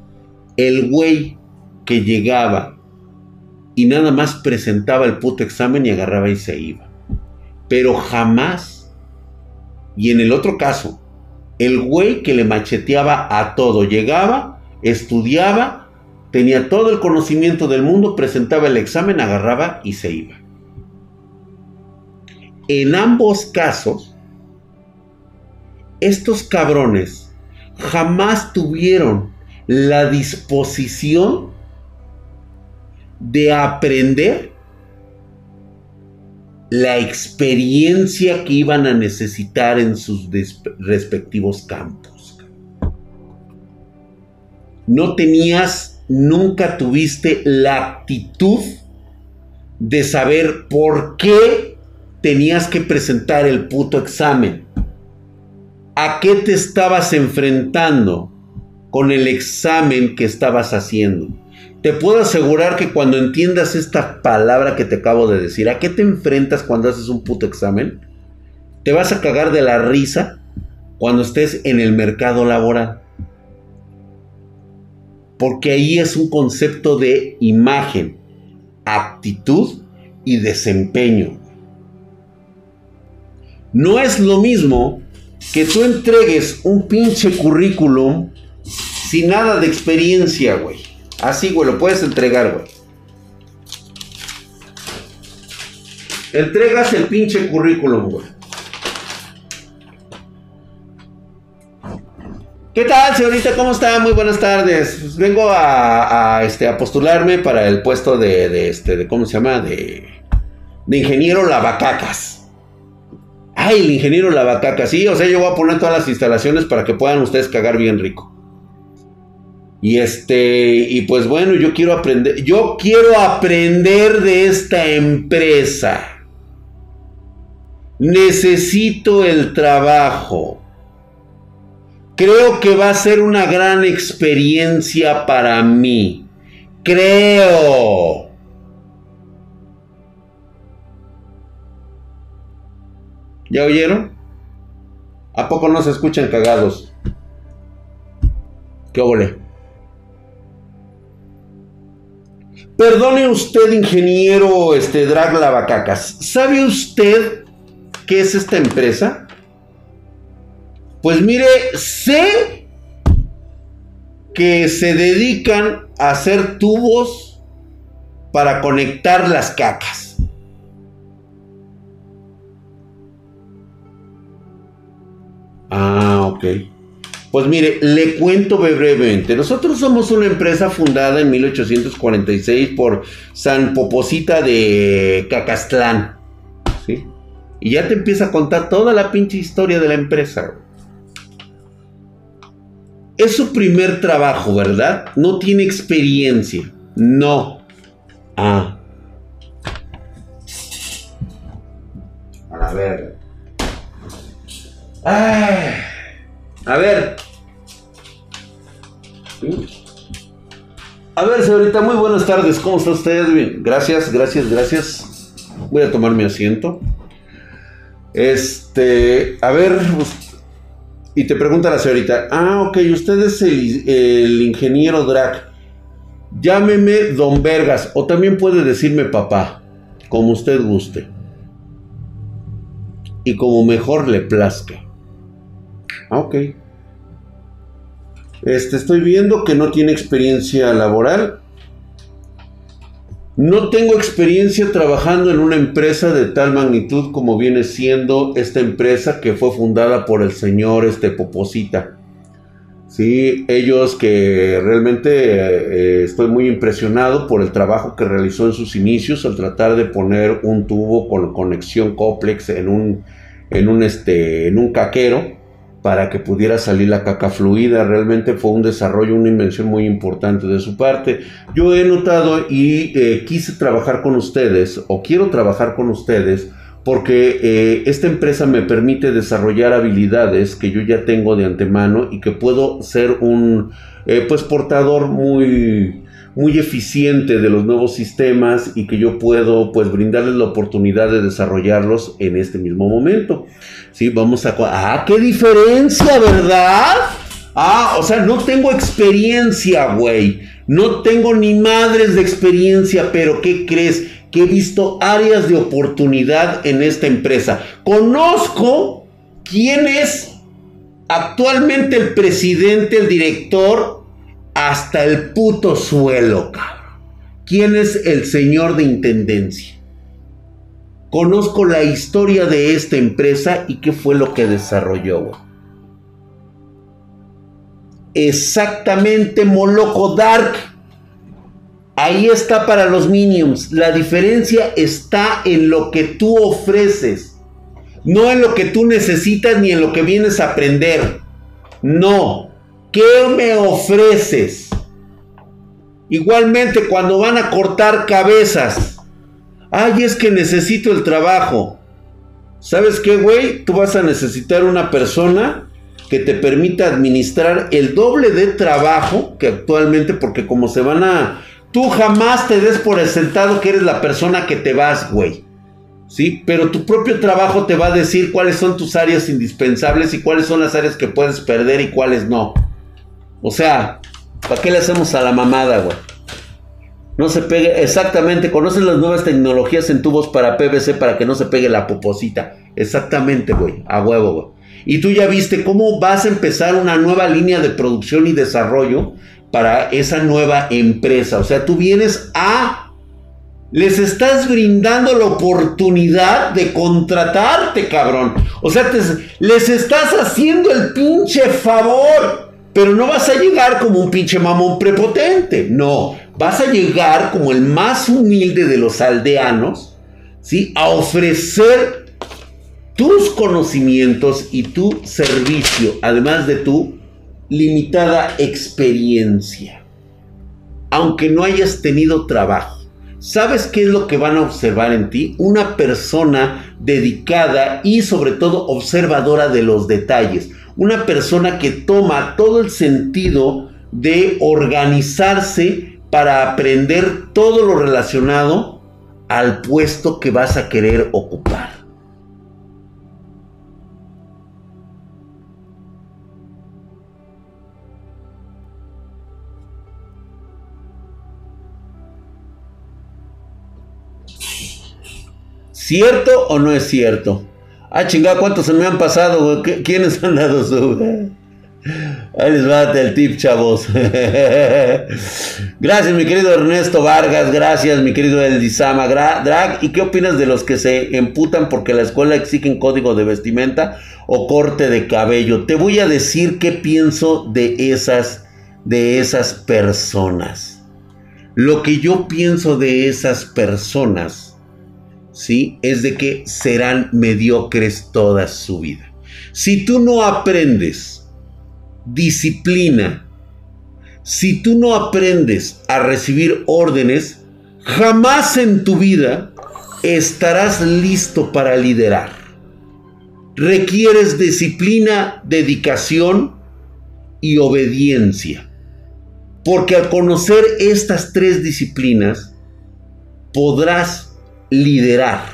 El güey que llegaba y nada más presentaba el puto examen y agarraba y se iba. Pero jamás, y en el otro caso, el güey que le macheteaba a todo, llegaba, estudiaba, tenía todo el conocimiento del mundo, presentaba el examen, agarraba y se iba. En ambos casos, estos cabrones jamás tuvieron la disposición de aprender la experiencia que iban a necesitar en sus respectivos campos. No tenías, nunca tuviste la actitud de saber por qué tenías que presentar el puto examen. ¿A qué te estabas enfrentando con el examen que estabas haciendo? Te puedo asegurar que cuando entiendas esta palabra que te acabo de decir, ¿a qué te enfrentas cuando haces un puto examen? Te vas a cagar de la risa cuando estés en el mercado laboral. Porque ahí es un concepto de imagen, actitud y desempeño. No es lo mismo que tú entregues un pinche currículum sin nada de experiencia, güey. Así, güey, lo puedes entregar, güey. Entregas el pinche currículum, güey. ¿Qué tal, señorita? ¿Cómo está? Muy buenas tardes. Pues vengo a, este, a postularme para el puesto de, este, ¿cómo se llama? De, de ingeniero lavacacas. Ay, el ingeniero lavacacas. Sí, o sea, yo voy a poner todas las instalaciones para que puedan ustedes cagar bien rico. Y este, y pues bueno, yo quiero aprender, yo quiero aprender de esta empresa. Necesito el trabajo. Creo que va a ser una gran experiencia para mí. Creo. ¿Ya oyeron? ¿A poco no se escuchan cagados? ¿Qué ole? Perdone usted, ingeniero este, Drag Lavacacas. ¿Sabe usted qué es esta empresa? Pues mire, sé que se dedican a hacer tubos para conectar las cacas. Ok. Pues mire, le cuento brevemente. Nosotros somos una empresa fundada en 1846 por San Poposita de Cacastlán. ¿Sí? Y ya te empieza a contar toda la pinche historia de la empresa. Es su primer trabajo, ¿verdad? No tiene experiencia. No. Ah. A ver. A ver. A ver, señorita, muy buenas tardes. ¿Cómo está usted? Bien. Gracias, gracias, gracias. Voy a tomar mi asiento. Este, a ver, y te pregunta la señorita, ah, ok, usted es el, ingeniero Drac. Llámeme Don Vergas, o también puede decirme papá, como usted guste. Y como mejor le plazca. Ah, ok. Este, estoy viendo que no tiene experiencia laboral. No tengo experiencia trabajando en una empresa de tal magnitud como viene siendo esta empresa que fue fundada por el señor este Poposita. Sí, ellos que realmente eh, estoy muy impresionado por el trabajo que realizó en sus inicios al tratar de poner un tubo con conexión complex en un, en un, este, en un caquero para que pudiera salir la caca fluida. Realmente fue un desarrollo, una invención muy importante de su parte. Yo he notado y eh, quise trabajar con ustedes, o quiero trabajar con ustedes, porque eh, esta empresa me permite desarrollar habilidades que yo ya tengo de antemano y que puedo ser un eh, pues portador muy muy eficiente de los nuevos sistemas y que yo puedo pues brindarles la oportunidad de desarrollarlos en este mismo momento. Sí, vamos a... Ah, qué diferencia, ¿verdad? Ah, o sea, no tengo experiencia, güey. No tengo ni madres de experiencia, pero ¿qué crees? Que he visto áreas de oportunidad en esta empresa. Conozco quién es actualmente el presidente, el director, hasta el puto suelo, cabrón. ¿Quién es el señor de intendencia? Conozco la historia de esta empresa y qué fue lo que desarrolló. Exactamente, Moloco Dark. Ahí está para los minions. La diferencia está en lo que tú ofreces. No en lo que tú necesitas ni en lo que vienes a aprender. No. ¿Qué me ofreces? Igualmente cuando van a cortar cabezas Ay, es que necesito el trabajo. ¿Sabes qué, güey? Tú vas a necesitar una persona que te permita administrar el doble de trabajo que actualmente, porque como se van a... Tú jamás te des por el sentado que eres la persona que te vas, güey. ¿Sí? Pero tu propio trabajo te va a decir cuáles son tus áreas indispensables y cuáles son las áreas que puedes perder y cuáles no. O sea, ¿para qué le hacemos a la mamada, güey? no se pegue exactamente. Conocen las nuevas tecnologías en tubos para PVC para que no se pegue la poposita. Exactamente, güey. A huevo, güey. Y tú ya viste cómo vas a empezar una nueva línea de producción y desarrollo para esa nueva empresa. O sea, tú vienes a... Les estás brindando la oportunidad de contratarte, cabrón. O sea, les estás haciendo el pinche favor. Pero no vas a llegar como un pinche mamón prepotente. No, vas a llegar como el más humilde de los aldeanos, ¿sí? A ofrecer tus conocimientos y tu servicio, además de tu limitada experiencia. Aunque no hayas tenido trabajo. ¿Sabes qué es lo que van a observar en ti? Una persona dedicada y sobre todo observadora de los detalles. Una persona que toma todo el sentido de organizarse para aprender todo lo relacionado al puesto que vas a querer ocupar. ¿Cierto o no es cierto? Ah, chingada, ¿cuántos se me han pasado, ¿Quiénes han dado su... Ahí les va el tip, chavos. gracias, mi querido Ernesto Vargas. Gracias, mi querido Eldizama Drag. ¿Y qué opinas de los que se emputan porque la escuela exigen código de vestimenta o corte de cabello? Te voy a decir qué pienso de esas, de esas personas. Lo que yo pienso de esas personas ¿sí? Es de que serán mediocres toda su vida. Si tú no aprendes disciplina, si tú no aprendes a recibir órdenes, jamás en tu vida estarás listo para liderar. Requieres disciplina, dedicación y obediencia. Porque al conocer estas tres disciplinas, podrás liderar.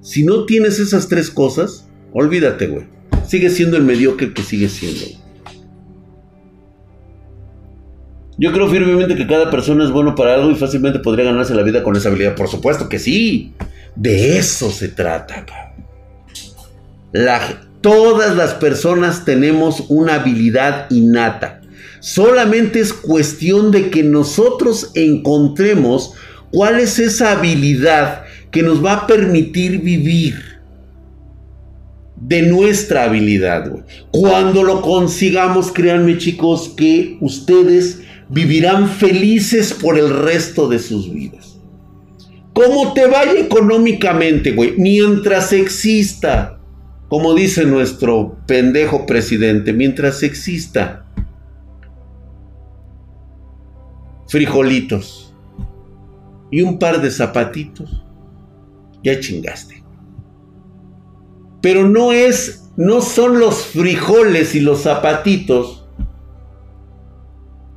Si no tienes esas tres cosas, olvídate, güey. Sigue siendo el mediocre que sigue siendo. Yo creo firmemente que cada persona es bueno para algo y fácilmente podría ganarse la vida con esa habilidad. Por supuesto que sí. De eso se trata. todas las personas tenemos una habilidad innata. Solamente es cuestión de que nosotros encontremos ¿Cuál es esa habilidad que nos va a permitir vivir de nuestra habilidad? Cuando lo consigamos, créanme chicos, que ustedes vivirán felices por el resto de sus vidas. ¿Cómo te vaya económicamente, güey? Mientras exista, como dice nuestro pendejo presidente, mientras exista frijolitos y un par de zapatitos, ya chingaste. Pero no es, no son los frijoles y los zapatitos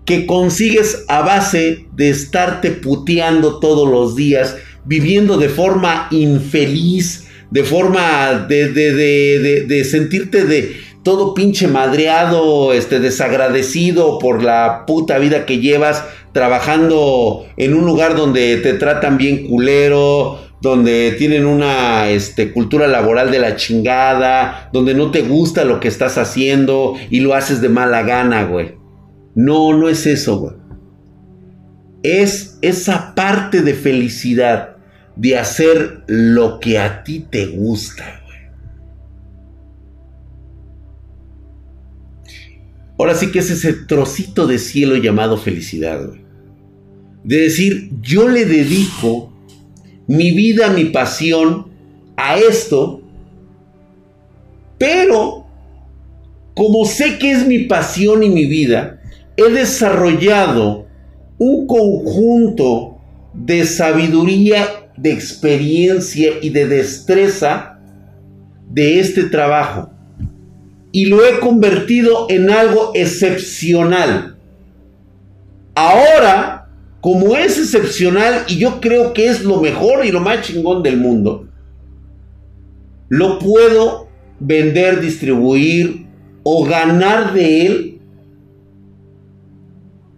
que consigues a base de estarte puteando todos los días, viviendo de forma infeliz, de forma de, de, de, de sentirte de todo pinche madreado, este, desagradecido por la puta vida que llevas, trabajando en un lugar donde te tratan bien culero, donde tienen una este, cultura laboral de la chingada, donde no te gusta lo que estás haciendo y lo haces de mala gana, güey. No, no es eso, güey. Es esa parte de felicidad de hacer lo que a ti te gusta. Güey. Ahora sí que es ese trocito de cielo llamado felicidad, güey de decir, yo le dedico mi vida, mi pasión a esto, pero como sé que es mi pasión y mi vida, he desarrollado un conjunto de sabiduría, de experiencia y de destreza de este trabajo. Y lo he convertido en algo excepcional. Ahora como es excepcional y yo creo que es lo mejor y lo más chingón del mundo, lo puedo vender, distribuir o ganar de él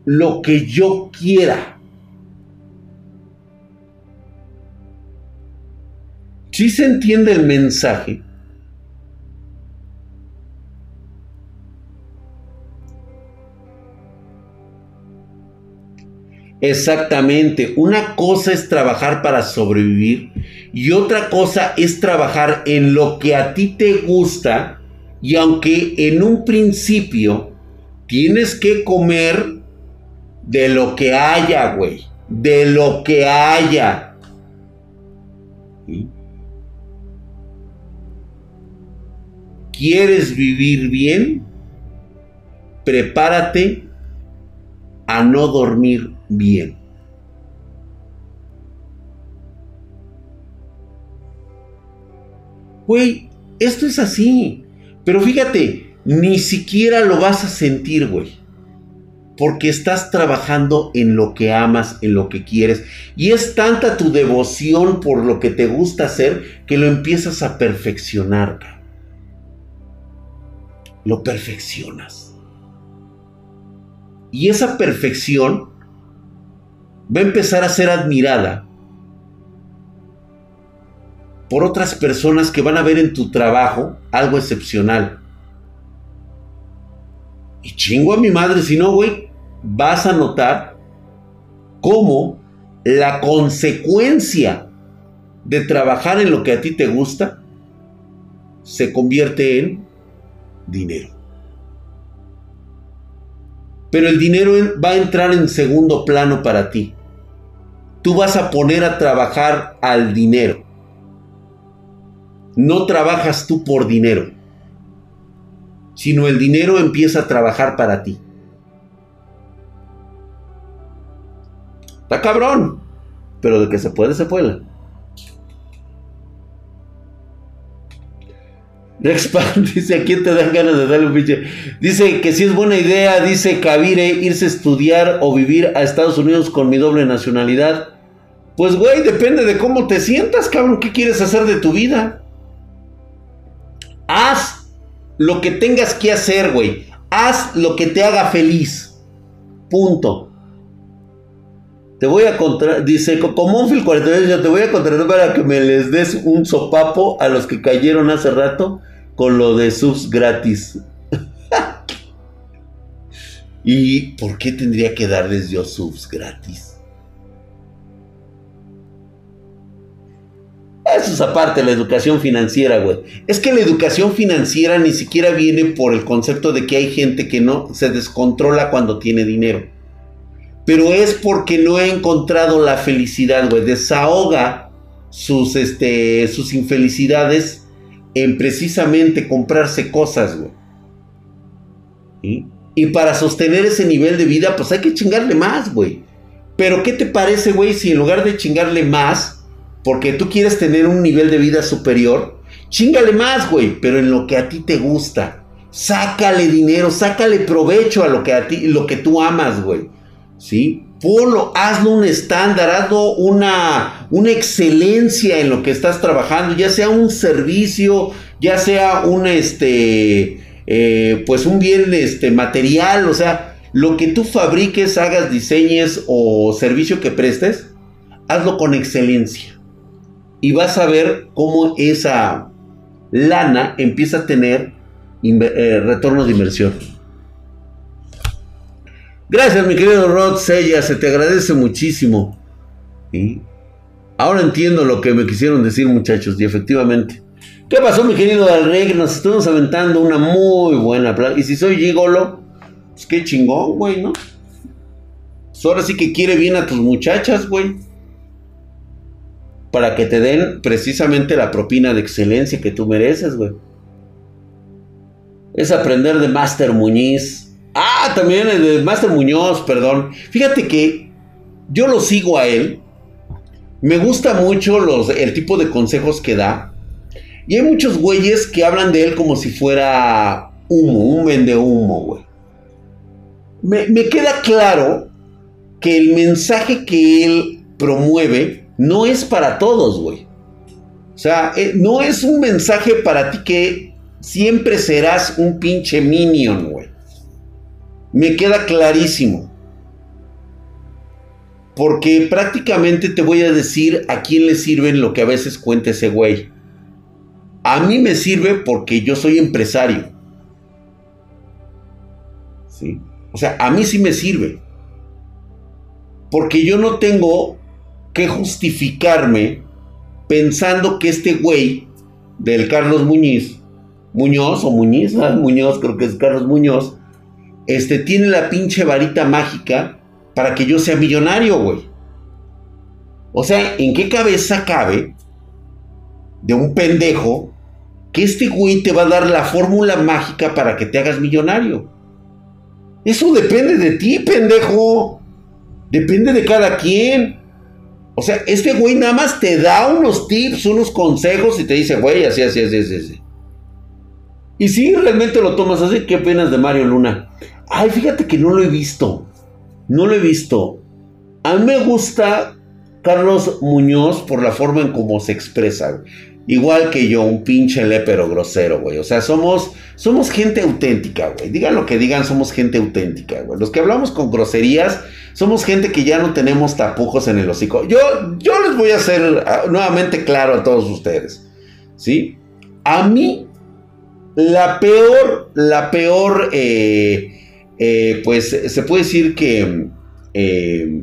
lo que yo quiera. Si se entiende el mensaje, Exactamente. Una cosa es trabajar para sobrevivir y otra cosa es trabajar en lo que a ti te gusta y aunque en un principio tienes que comer de lo que haya, güey. De lo que haya. ¿Quieres vivir bien? Prepárate a no dormir bien. Güey, esto es así. Pero fíjate, ni siquiera lo vas a sentir, güey. Porque estás trabajando en lo que amas, en lo que quieres. Y es tanta tu devoción por lo que te gusta hacer que lo empiezas a perfeccionar. Lo perfeccionas. Y esa perfección va a empezar a ser admirada por otras personas que van a ver en tu trabajo algo excepcional. Y chingo a mi madre, si no, güey, vas a notar cómo la consecuencia de trabajar en lo que a ti te gusta se convierte en dinero. Pero el dinero va a entrar en segundo plano para ti. Tú vas a poner a trabajar al dinero. No trabajas tú por dinero, sino el dinero empieza a trabajar para ti. Está cabrón, pero de que se puede, se puede. Rexpan dice, ¿a quién te dan ganas de darle un pinche? Dice que si es buena idea, dice Kabire, irse a estudiar o vivir a Estados Unidos con mi doble nacionalidad. Pues güey, depende de cómo te sientas, cabrón. ¿Qué quieres hacer de tu vida? Haz lo que tengas que hacer, güey. Haz lo que te haga feliz. Punto. Te voy a contratar, dice Cocomónfil 48, te voy a contratar para que me les des un sopapo a los que cayeron hace rato con lo de subs gratis. ¿Y por qué tendría que darles yo subs gratis? Eso es aparte, la educación financiera, güey. Es que la educación financiera ni siquiera viene por el concepto de que hay gente que no se descontrola cuando tiene dinero. Pero es porque no ha encontrado la felicidad, güey. Desahoga sus, este, sus infelicidades en precisamente comprarse cosas, güey. Y para sostener ese nivel de vida, pues hay que chingarle más, güey. Pero ¿qué te parece, güey, si en lugar de chingarle más, porque tú quieres tener un nivel de vida superior, chingale más, güey, pero en lo que a ti te gusta. Sácale dinero, sácale provecho a lo que a ti, lo que tú amas, güey. ¿Sí? Ponlo, hazlo un estándar, hazlo una, una excelencia en lo que estás trabajando, ya sea un servicio, ya sea un, este, eh, pues un bien este, material, o sea, lo que tú fabriques, hagas, diseñes o servicio que prestes, hazlo con excelencia. Y vas a ver cómo esa lana empieza a tener eh, retorno de inversión. Gracias, mi querido Rod Sella, se te agradece muchísimo. Ahora entiendo lo que me quisieron decir, muchachos, y efectivamente. ¿Qué pasó, mi querido Alreg? Nos estuvimos aventando una muy buena Y si soy gigolo, pues qué chingón, güey, ¿no? Pues ahora sí que quiere bien a tus muchachas, güey. Para que te den precisamente la propina de excelencia que tú mereces, güey. Es aprender de Master Muñiz Ah, también de Master Muñoz, perdón. Fíjate que yo lo sigo a él. Me gusta mucho el tipo de consejos que da. Y hay muchos güeyes que hablan de él como si fuera humo, un vende humo, güey. Me queda claro que el mensaje que él promueve no es para todos, güey. O sea, eh, no es un mensaje para ti que siempre serás un pinche minion, güey. Me queda clarísimo. Porque prácticamente te voy a decir a quién le sirven lo que a veces cuenta ese güey. A mí me sirve porque yo soy empresario. ¿Sí? O sea, a mí sí me sirve. Porque yo no tengo que justificarme pensando que este güey del Carlos Muñiz, Muñoz o Muñiz, ah, Muñoz, creo que es Carlos Muñoz, este, tiene la pinche varita mágica para que yo sea millonario, güey. O sea, ¿en qué cabeza cabe de un pendejo que este güey te va a dar la fórmula mágica para que te hagas millonario? Eso depende de ti, pendejo. Depende de cada quien. O sea, este güey nada más te da unos tips, unos consejos y te dice, güey, así, así, así, así, así. Y si realmente lo tomas así, ¿qué opinas de Mario Luna? Ay, fíjate que no lo he visto. No lo he visto. A mí me gusta Carlos Muñoz por la forma en cómo se expresa. Igual que yo, un pinche lepero grosero, güey. O sea, somos, somos gente auténtica, güey. Digan lo que digan, somos gente auténtica, güey. Los que hablamos con groserías, somos gente que ya no tenemos tapujos en el hocico. Yo, yo les voy a hacer ah, nuevamente claro a todos ustedes. ¿Sí? A mí, la peor, la peor, eh, eh, pues se puede decir que eh,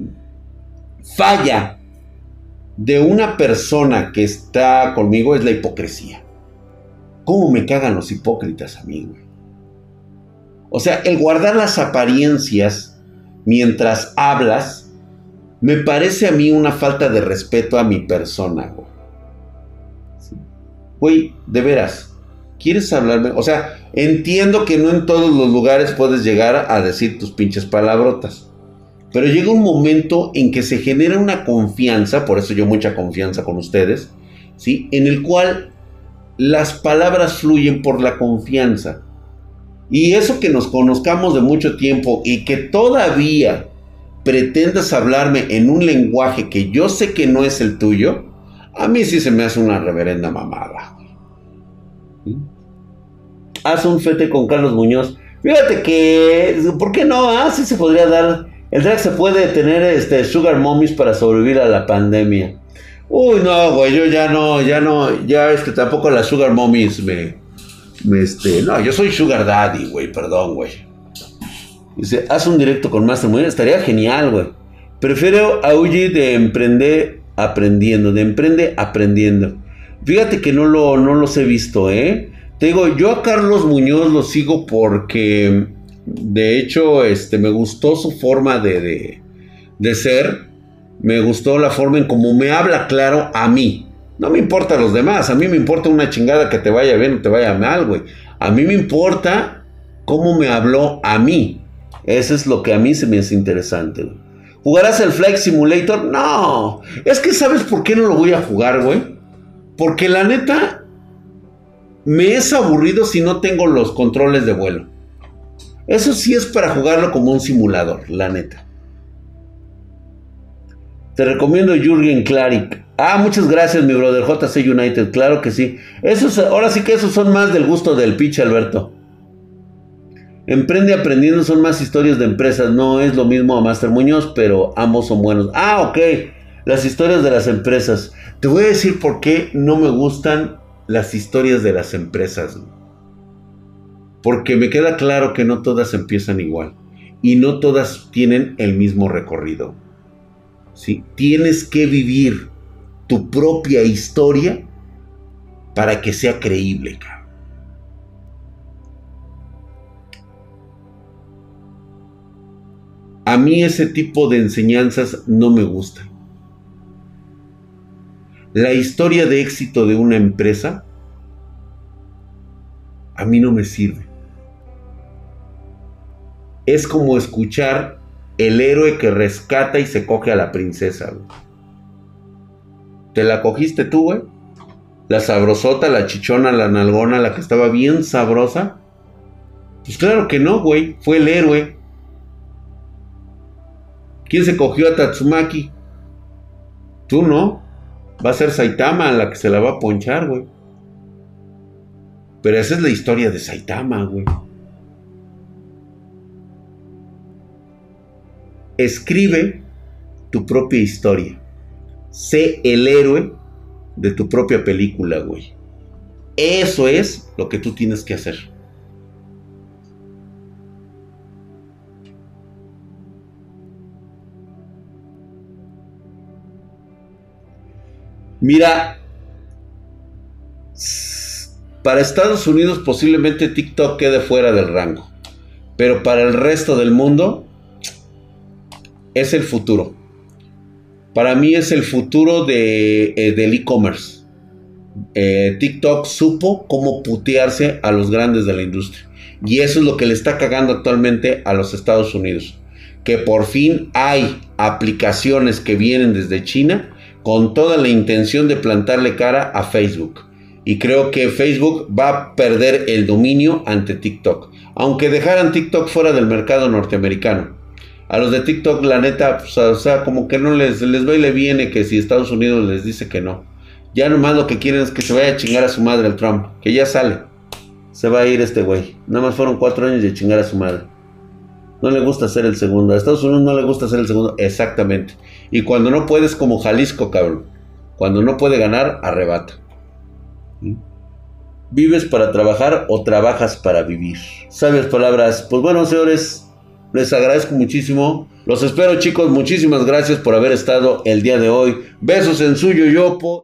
falla de una persona que está conmigo es la hipocresía. ¿Cómo me cagan los hipócritas a mí, güey? O sea, el guardar las apariencias mientras hablas me parece a mí una falta de respeto a mi persona, güey. Güey, de veras, ¿quieres hablarme? O sea, entiendo que no en todos los lugares puedes llegar a decir tus pinches palabrotas. Pero llega un momento en que se genera una confianza, por eso yo mucha confianza con ustedes, ¿sí? En el cual las palabras fluyen por la confianza. Y eso que nos conozcamos de mucho tiempo y que todavía pretendas hablarme en un lenguaje que yo sé que no es el tuyo, a mí sí se me hace una reverenda mamada. Haz un fete con Carlos Muñoz. Fíjate que, ¿por qué no? Ah, sí se podría dar el drag se puede tener este sugar mommies para sobrevivir a la pandemia. Uy, no, güey, yo ya no, ya no, ya es que tampoco las sugar mommies me, este, no, yo soy sugar daddy, güey, perdón, güey. Dice, haz un directo con Master Muy, estaría genial, güey. Prefiero a Uji de emprender aprendiendo, de emprende aprendiendo. Fíjate que no, lo, no los he visto, ¿eh? Te digo, yo a Carlos Muñoz lo sigo porque de hecho, este, me gustó su forma de, de, ser. Me gustó la forma en cómo me habla claro a mí. No me importa a los demás. A mí me importa una chingada que te vaya bien o te vaya mal, güey. A mí me importa cómo me habló a mí. Eso es lo que a mí se me hace interesante, ¿Jugarás el Flight Simulator? No. Es que sabes por qué no lo voy a jugar, güey. Porque la neta me es aburrido si no tengo los controles de vuelo. Eso sí es para jugarlo como un simulador, la neta. Te recomiendo Jürgen Klarik. Ah, muchas gracias, mi brother JC United. Claro que sí. Esos, ahora sí que esos son más del gusto del pitch, Alberto. Emprende aprendiendo son más historias de empresas. No es lo mismo a Master Muñoz, pero ambos son buenos. Ah, ok. Las historias de las empresas. Te voy a decir por qué no me gustan las historias de las empresas porque me queda claro que no todas empiezan igual y no todas tienen el mismo recorrido. ¿sí? Tienes que vivir tu propia historia para que sea creíble. A mí ese tipo de enseñanzas no me gustan. La historia de éxito de una empresa a mí no me sirve es como escuchar el héroe que rescata y se coge a la princesa. ¿Te la cogiste tú, güey? La sabrosota, la chichona, la nalgona, la que estaba bien sabrosa. Pues claro que no, güey. Fue el héroe. ¿Quién se cogió a Tatsumaki? Tú no. Va a ser Saitama la que se la va a ponchar, güey. Pero esa es la historia de Saitama, güey. Escribe tu propia historia. Sé el héroe de tu propia película, güey. Eso es lo que tú tienes que hacer. Mira, para Estados Unidos posiblemente TikTok quede fuera del rango, pero para el resto del mundo es el futuro. Para mí es el futuro de, eh, del e-commerce. Eh, TikTok supo cómo putearse a los grandes de la industria. Y eso es lo que le está cagando actualmente a los Estados Unidos. Que por fin hay aplicaciones que vienen desde China con toda la intención de plantarle cara a Facebook. Y creo que Facebook va a perder el dominio ante TikTok. Aunque dejaran TikTok fuera del mercado norteamericano. A los de TikTok, la neta, pues, o sea, como que no les, les va y le viene que si Estados Unidos les dice que no. Ya nomás lo que quieren es que se vaya a chingar a su madre el Trump. Que ya sale. Se va a ir este güey. Nada más fueron cuatro años de chingar a su madre. No le gusta ser el segundo. A Estados Unidos no le gusta ser el segundo. Exactamente. Y cuando no puedes, como Jalisco, cabrón. Cuando no puede ganar, arrebata. ¿Mm? ¿Vives para trabajar o trabajas para vivir? Sabias palabras. Pues bueno, señores, les agradezco muchísimo. Los espero chicos, muchísimas gracias por haber estado el día de hoy. Besos en suyo yopo.